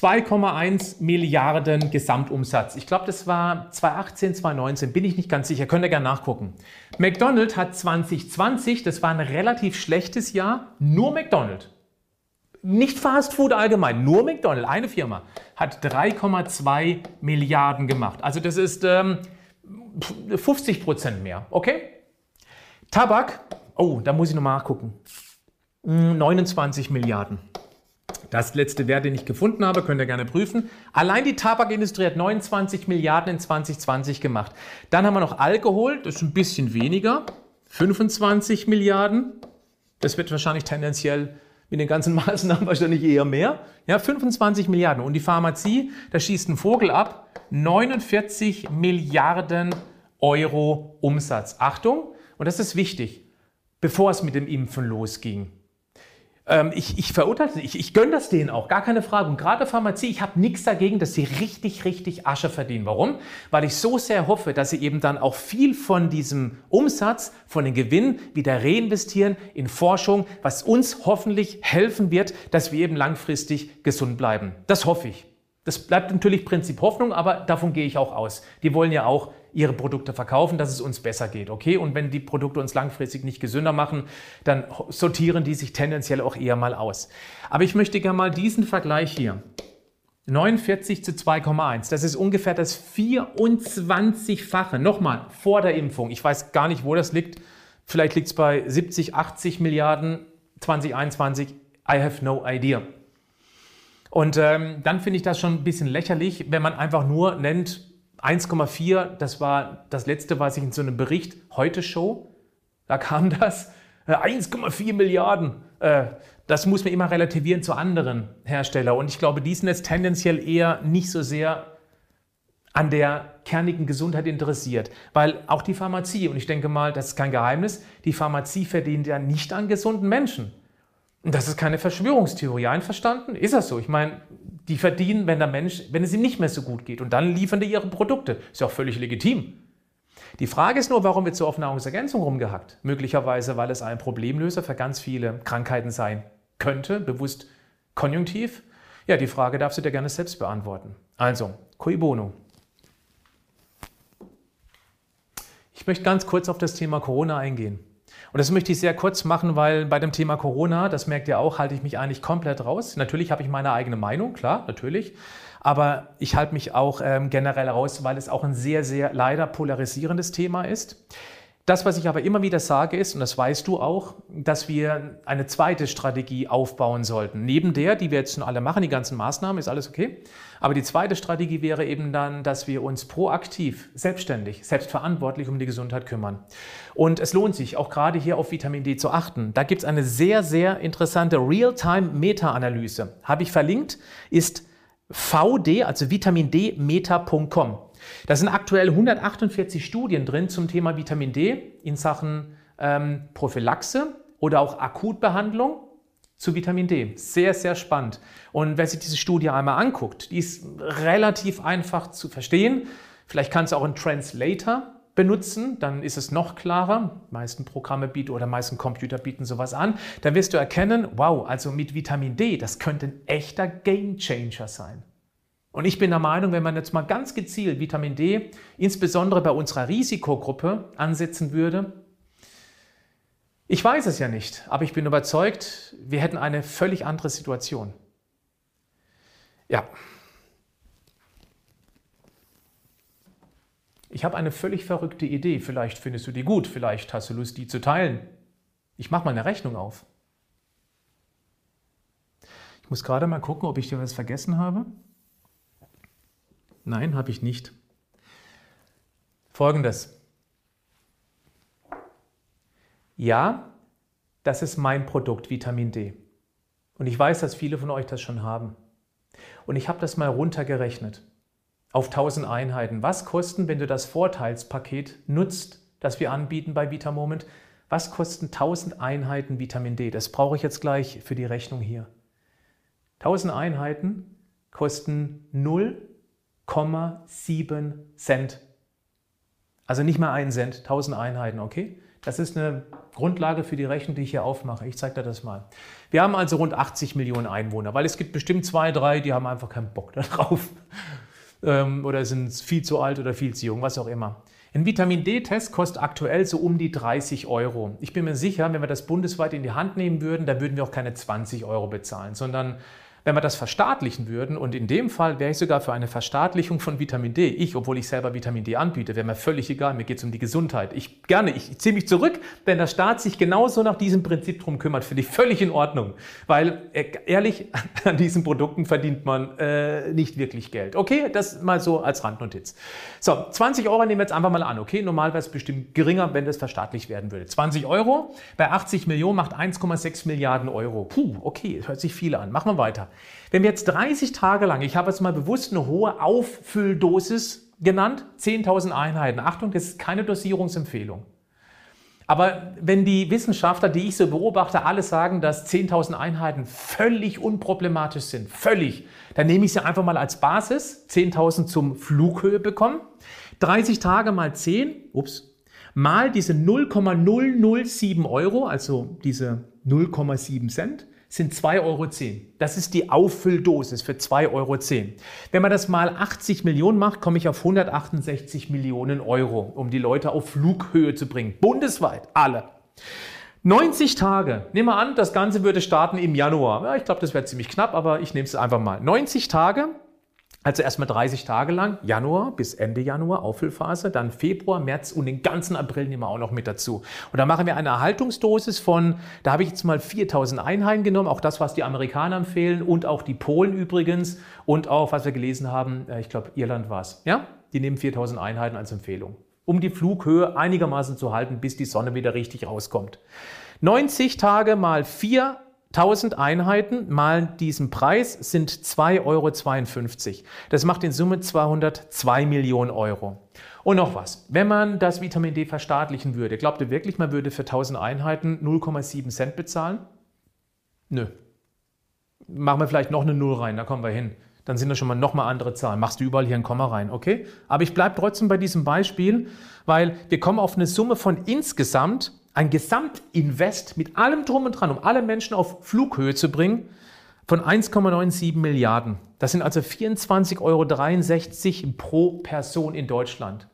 S2: 2,1 Milliarden Gesamtumsatz. Ich glaube, das war 2018, 2019, bin ich nicht ganz sicher, könnt ihr gerne nachgucken. McDonald's hat 2020, das war ein relativ schlechtes Jahr, nur McDonald's. Nicht Fast Food allgemein, nur McDonald's, eine Firma, hat 3,2 Milliarden gemacht. Also das ist ähm, 50 Prozent mehr, okay? Tabak, oh, da muss ich nochmal nachgucken. 29 hm, Milliarden. Das letzte Wert, den ich gefunden habe, könnt ihr gerne prüfen. Allein die Tabakindustrie hat 29 Milliarden in 2020 gemacht. Dann haben wir noch Alkohol, das ist ein bisschen weniger, 25 Milliarden. Das wird wahrscheinlich tendenziell mit den ganzen (laughs) Maßnahmen wahrscheinlich eher mehr. Ja, 25 Milliarden. Und die Pharmazie, da schießt ein Vogel ab, 49 Milliarden Euro Umsatz. Achtung, und das ist wichtig, bevor es mit dem Impfen losging. Ähm, ich, ich verurteile ich, ich gönne das denen auch, gar keine Frage. Und gerade Pharmazie, ich habe nichts dagegen, dass sie richtig, richtig Asche verdienen. Warum? Weil ich so sehr hoffe, dass sie eben dann auch viel von diesem Umsatz, von den Gewinnen wieder reinvestieren in Forschung, was uns hoffentlich helfen wird, dass wir eben langfristig gesund bleiben. Das hoffe ich. Das bleibt natürlich Prinzip Hoffnung, aber davon gehe ich auch aus. Die wollen ja auch ihre Produkte verkaufen, dass es uns besser geht, okay? Und wenn die Produkte uns langfristig nicht gesünder machen, dann sortieren die sich tendenziell auch eher mal aus. Aber ich möchte gerne mal diesen Vergleich hier. 49 zu 2,1. Das ist ungefähr das 24-fache. Nochmal, vor der Impfung. Ich weiß gar nicht, wo das liegt. Vielleicht liegt es bei 70, 80 Milliarden 2021. I have no idea. Und ähm, dann finde ich das schon ein bisschen lächerlich, wenn man einfach nur nennt 1,4, das war das letzte, was ich in so einem Bericht heute Show, da kam das, 1,4 äh, Milliarden. Äh, das muss man immer relativieren zu anderen Herstellern. Und ich glaube, die sind jetzt tendenziell eher nicht so sehr an der kernigen Gesundheit interessiert. Weil auch die Pharmazie, und ich denke mal, das ist kein Geheimnis, die Pharmazie verdient ja nicht an gesunden Menschen. Das ist keine Verschwörungstheorie. Einverstanden? Ist das so? Ich meine, die verdienen, wenn der Mensch, wenn es ihm nicht mehr so gut geht. Und dann liefern die ihre Produkte. Ist ja auch völlig legitim. Die Frage ist nur, warum wird so auf Nahrungsergänzung rumgehackt? Möglicherweise, weil es ein Problemlöser für ganz viele Krankheiten sein könnte, bewusst konjunktiv. Ja, die Frage darfst du dir gerne selbst beantworten. Also, cui bono. Ich möchte ganz kurz auf das Thema Corona eingehen. Und das möchte ich sehr kurz machen, weil bei dem Thema Corona, das merkt ihr auch, halte ich mich eigentlich komplett raus. Natürlich habe ich meine eigene Meinung, klar, natürlich. Aber ich halte mich auch ähm, generell raus, weil es auch ein sehr, sehr leider polarisierendes Thema ist. Das, was ich aber immer wieder sage, ist, und das weißt du auch, dass wir eine zweite Strategie aufbauen sollten. Neben der, die wir jetzt schon alle machen, die ganzen Maßnahmen, ist alles okay. Aber die zweite Strategie wäre eben dann, dass wir uns proaktiv, selbstständig, selbstverantwortlich um die Gesundheit kümmern. Und es lohnt sich, auch gerade hier auf Vitamin D zu achten. Da gibt es eine sehr, sehr interessante Real-Time-Meta-Analyse. Habe ich verlinkt, ist vd, also vitamindmeta.com. Da sind aktuell 148 Studien drin zum Thema Vitamin D in Sachen ähm, Prophylaxe oder auch Akutbehandlung zu Vitamin D. Sehr, sehr spannend. Und wer sich diese Studie einmal anguckt, die ist relativ einfach zu verstehen. Vielleicht kannst du auch einen Translator benutzen, dann ist es noch klarer. Die meisten Programme bieten oder meisten Computer bieten sowas an. Dann wirst du erkennen, wow, also mit Vitamin D, das könnte ein echter Game Changer sein. Und ich bin der Meinung, wenn man jetzt mal ganz gezielt Vitamin D, insbesondere bei unserer Risikogruppe, ansetzen würde, ich weiß es ja nicht, aber ich bin überzeugt, wir hätten eine völlig andere Situation. Ja. Ich habe eine völlig verrückte Idee. Vielleicht findest du die gut, vielleicht hast du Lust, die zu teilen. Ich mache mal eine Rechnung auf. Ich muss gerade mal gucken, ob ich dir was vergessen habe. Nein, habe ich nicht. Folgendes. Ja, das ist mein Produkt Vitamin D. Und ich weiß, dass viele von euch das schon haben. Und ich habe das mal runtergerechnet auf 1000 Einheiten. Was kosten, wenn du das Vorteilspaket nutzt, das wir anbieten bei Vitamoment? Was kosten 1000 Einheiten Vitamin D? Das brauche ich jetzt gleich für die Rechnung hier. 1000 Einheiten kosten 0 0,7 Cent. Also nicht mal einen Cent, 1000 Einheiten, okay? Das ist eine Grundlage für die Rechnung, die ich hier aufmache. Ich zeige dir das mal. Wir haben also rund 80 Millionen Einwohner, weil es gibt bestimmt zwei, drei, die haben einfach keinen Bock (laughs) darauf. Ähm, oder sind viel zu alt oder viel zu jung, was auch immer. Ein Vitamin D-Test kostet aktuell so um die 30 Euro. Ich bin mir sicher, wenn wir das bundesweit in die Hand nehmen würden, da würden wir auch keine 20 Euro bezahlen, sondern wenn wir das verstaatlichen würden, und in dem Fall wäre ich sogar für eine Verstaatlichung von Vitamin D, ich, obwohl ich selber Vitamin D anbiete, wäre mir völlig egal, mir geht es um die Gesundheit. Ich gerne, ich ziehe mich zurück, wenn der Staat sich genauso nach diesem Prinzip drum kümmert, finde ich völlig in Ordnung. Weil äh, ehrlich, (laughs) an diesen Produkten verdient man äh, nicht wirklich Geld. Okay, das mal so als Randnotiz. So, 20 Euro nehmen wir jetzt einfach mal an, okay? Normal wäre es bestimmt geringer, wenn das verstaatlicht werden würde. 20 Euro bei 80 Millionen macht 1,6 Milliarden Euro. Puh, okay, hört sich viel an. Machen wir weiter. Wenn wir jetzt 30 Tage lang, ich habe jetzt mal bewusst eine hohe Auffülldosis genannt, 10.000 Einheiten. Achtung, das ist keine Dosierungsempfehlung. Aber wenn die Wissenschaftler, die ich so beobachte, alle sagen, dass 10.000 Einheiten völlig unproblematisch sind, völlig, dann nehme ich sie einfach mal als Basis, 10.000 zum Flughöhe bekommen, 30 Tage mal 10, ups, mal diese 0,007 Euro, also diese 0,7 Cent, sind 2,10 Euro. Das ist die Auffülldosis für 2,10 Euro. Wenn man das mal 80 Millionen macht, komme ich auf 168 Millionen Euro, um die Leute auf Flughöhe zu bringen. Bundesweit, alle. 90 Tage, nehmen wir an, das Ganze würde starten im Januar. Ja, ich glaube, das wäre ziemlich knapp, aber ich nehme es einfach mal. 90 Tage, also erstmal 30 Tage lang, Januar bis Ende Januar, Auffüllphase, dann Februar, März und den ganzen April nehmen wir auch noch mit dazu. Und da machen wir eine Erhaltungsdosis von, da habe ich jetzt mal 4000 Einheiten genommen, auch das, was die Amerikaner empfehlen und auch die Polen übrigens und auch, was wir gelesen haben, äh, ich glaube, Irland war es. Ja? Die nehmen 4000 Einheiten als Empfehlung, um die Flughöhe einigermaßen zu halten, bis die Sonne wieder richtig rauskommt. 90 Tage mal 4 1000 Einheiten mal diesen Preis sind 2,52 Euro. Das macht in Summe 202 Millionen Euro. Und noch was, wenn man das Vitamin D verstaatlichen würde, glaubt ihr wirklich, man würde für 1000 Einheiten 0,7 Cent bezahlen? Nö. Machen wir vielleicht noch eine Null rein, da kommen wir hin. Dann sind das schon mal nochmal andere Zahlen. Machst du überall hier ein Komma rein, okay? Aber ich bleibe trotzdem bei diesem Beispiel, weil wir kommen auf eine Summe von insgesamt ein Gesamtinvest mit allem drum und dran, um alle Menschen auf Flughöhe zu bringen, von 1,97 Milliarden. Das sind also 24,63 Euro pro Person in Deutschland.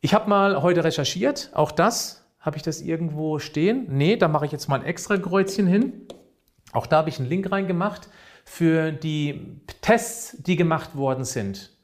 S2: Ich habe mal heute recherchiert, auch das, habe ich das irgendwo stehen? Nee, da mache ich jetzt mal ein extra Kreuzchen hin. Auch da habe ich einen Link reingemacht für die Tests, die gemacht worden sind.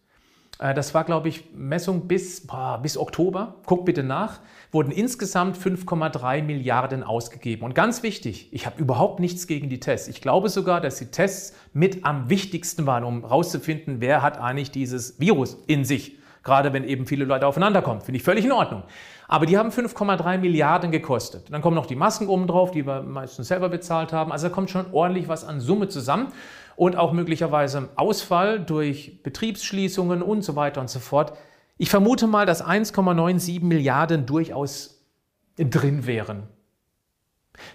S2: Äh, das war, glaube ich, Messung bis, boah, bis Oktober. Guck bitte nach. Wurden insgesamt 5,3 Milliarden ausgegeben. Und ganz wichtig, ich habe überhaupt nichts gegen die Tests. Ich glaube sogar, dass die Tests mit am wichtigsten waren, um herauszufinden, wer hat eigentlich dieses Virus in sich. Gerade wenn eben viele Leute aufeinander kommen. Finde ich völlig in Ordnung. Aber die haben 5,3 Milliarden gekostet. Dann kommen noch die Masken oben drauf, die wir meistens selber bezahlt haben. Also da kommt schon ordentlich was an Summe zusammen und auch möglicherweise Ausfall durch Betriebsschließungen und so weiter und so fort. Ich vermute mal, dass 1,97 Milliarden durchaus drin wären.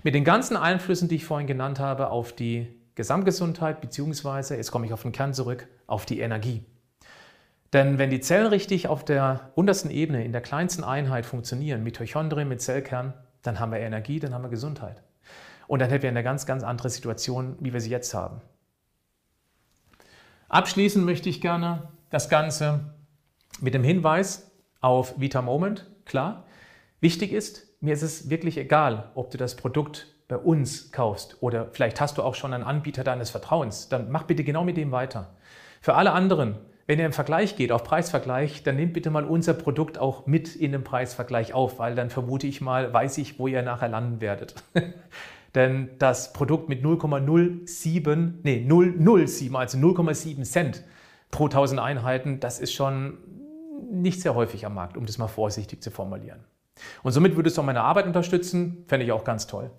S2: Mit den ganzen Einflüssen, die ich vorhin genannt habe, auf die Gesamtgesundheit, beziehungsweise, jetzt komme ich auf den Kern zurück, auf die Energie. Denn wenn die Zellen richtig auf der untersten Ebene, in der kleinsten Einheit funktionieren, Mitochondrien, mit Zellkern, dann haben wir Energie, dann haben wir Gesundheit. Und dann hätten wir eine ganz, ganz andere Situation, wie wir sie jetzt haben. Abschließen möchte ich gerne das Ganze mit dem Hinweis auf Vita Moment. Klar, wichtig ist, mir ist es wirklich egal, ob du das Produkt bei uns kaufst oder vielleicht hast du auch schon einen Anbieter deines Vertrauens. Dann mach bitte genau mit dem weiter. Für alle anderen, wenn ihr im Vergleich geht, auf Preisvergleich, dann nehmt bitte mal unser Produkt auch mit in den Preisvergleich auf, weil dann vermute ich mal, weiß ich, wo ihr nachher landen werdet. (laughs) Denn das Produkt mit 0,07, nee, 007, also 0,7 Cent pro 1000 Einheiten, das ist schon nicht sehr häufig am Markt, um das mal vorsichtig zu formulieren. Und somit würde es auch meine Arbeit unterstützen, fände ich auch ganz toll.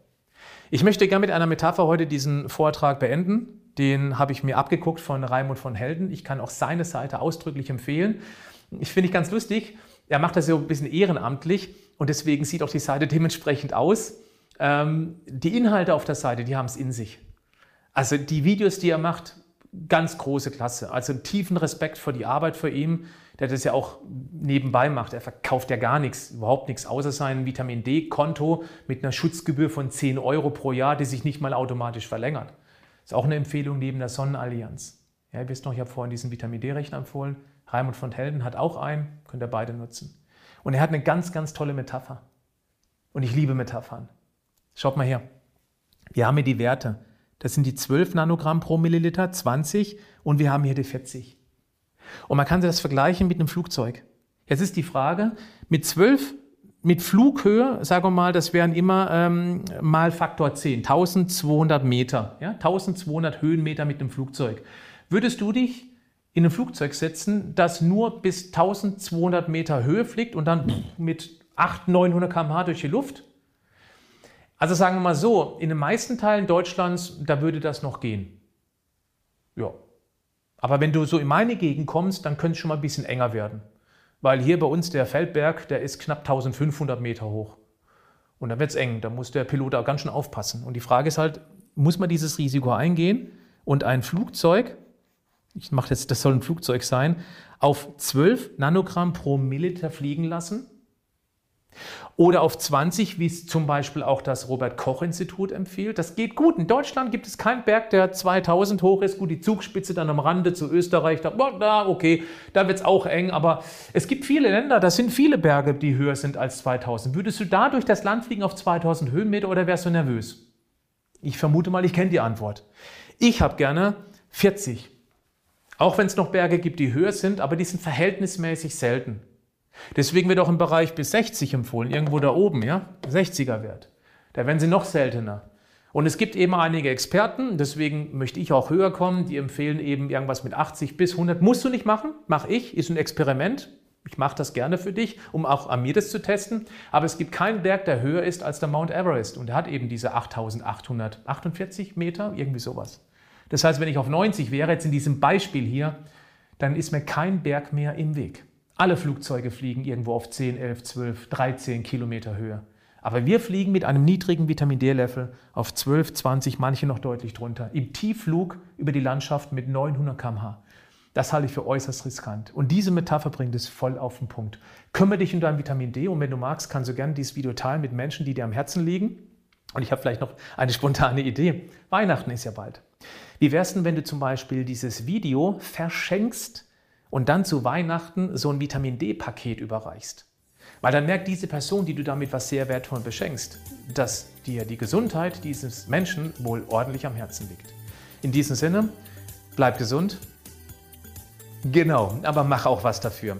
S2: Ich möchte gerne mit einer Metapher heute diesen Vortrag beenden. Den habe ich mir abgeguckt von Raimund von Helden. Ich kann auch seine Seite ausdrücklich empfehlen. Ich finde ich ganz lustig. Er macht das so ein bisschen ehrenamtlich und deswegen sieht auch die Seite dementsprechend aus. Ähm, die Inhalte auf der Seite, die haben es in sich. Also die Videos, die er macht, ganz große Klasse. Also tiefen Respekt vor die Arbeit für ihn, der das ja auch nebenbei macht. Er verkauft ja gar nichts, überhaupt nichts, außer sein Vitamin D-Konto mit einer Schutzgebühr von 10 Euro pro Jahr, die sich nicht mal automatisch verlängert. Ist auch eine Empfehlung neben der Sonnenallianz. Ja, ihr wisst noch, ich habe vorhin diesen Vitamin D-Rechner empfohlen. Raimund von Helden hat auch einen, könnt ihr beide nutzen. Und er hat eine ganz, ganz tolle Metapher. Und ich liebe Metaphern. Schaut mal her. Wir haben hier die Werte. Das sind die 12 Nanogramm pro Milliliter, 20 und wir haben hier die 40. Und man kann das vergleichen mit einem Flugzeug. Jetzt ist die Frage, mit 12, mit Flughöhe, sagen wir mal, das wären immer ähm, mal Faktor 10, 1200 Meter, ja? 1200 Höhenmeter mit einem Flugzeug. Würdest du dich in ein Flugzeug setzen, das nur bis 1200 Meter Höhe fliegt und dann mit 800, 900 km/h durch die Luft? Also sagen wir mal so, in den meisten Teilen Deutschlands, da würde das noch gehen. Ja. Aber wenn du so in meine Gegend kommst, dann könnte es schon mal ein bisschen enger werden. Weil hier bei uns der Feldberg, der ist knapp 1500 Meter hoch. Und da wird es eng, da muss der Pilot auch ganz schön aufpassen. Und die Frage ist halt, muss man dieses Risiko eingehen und ein Flugzeug, ich mache jetzt, das soll ein Flugzeug sein, auf 12 Nanogramm pro Milliliter fliegen lassen? Oder auf 20, wie es zum Beispiel auch das Robert-Koch-Institut empfiehlt. Das geht gut. In Deutschland gibt es keinen Berg, der 2000 hoch ist. Gut, die Zugspitze dann am Rande zu Österreich, da, da okay, da wird es auch eng. Aber es gibt viele Länder, das sind viele Berge, die höher sind als 2000. Würdest du da durch das Land fliegen auf 2000 Höhenmeter oder wärst du nervös? Ich vermute mal, ich kenne die Antwort. Ich habe gerne 40. Auch wenn es noch Berge gibt, die höher sind, aber die sind verhältnismäßig selten. Deswegen wird auch im Bereich bis 60 empfohlen, irgendwo da oben, ja, 60er Wert. Da werden sie noch seltener. Und es gibt eben einige Experten, deswegen möchte ich auch höher kommen, die empfehlen eben irgendwas mit 80 bis 100. Musst du nicht machen, mache ich, ist ein Experiment. Ich mache das gerne für dich, um auch an mir das zu testen. Aber es gibt keinen Berg, der höher ist als der Mount Everest. Und der hat eben diese 8848 Meter, irgendwie sowas. Das heißt, wenn ich auf 90 wäre, jetzt in diesem Beispiel hier, dann ist mir kein Berg mehr im Weg. Alle Flugzeuge fliegen irgendwo auf 10, 11, 12, 13 Kilometer Höhe. Aber wir fliegen mit einem niedrigen Vitamin D-Level auf 12, 20, manche noch deutlich drunter. Im Tiefflug über die Landschaft mit 900 km/h. Das halte ich für äußerst riskant. Und diese Metapher bringt es voll auf den Punkt. Kümmere dich um dein Vitamin D und wenn du magst, kannst du gerne dieses Video teilen mit Menschen, die dir am Herzen liegen. Und ich habe vielleicht noch eine spontane Idee. Weihnachten ist ja bald. Wie wär's denn, wenn du zum Beispiel dieses Video verschenkst und dann zu Weihnachten so ein Vitamin D-Paket überreichst. Weil dann merkt diese Person, die du damit was sehr wertvoll beschenkst, dass dir die Gesundheit dieses Menschen wohl ordentlich am Herzen liegt. In diesem Sinne, bleib gesund. Genau, aber mach auch was dafür.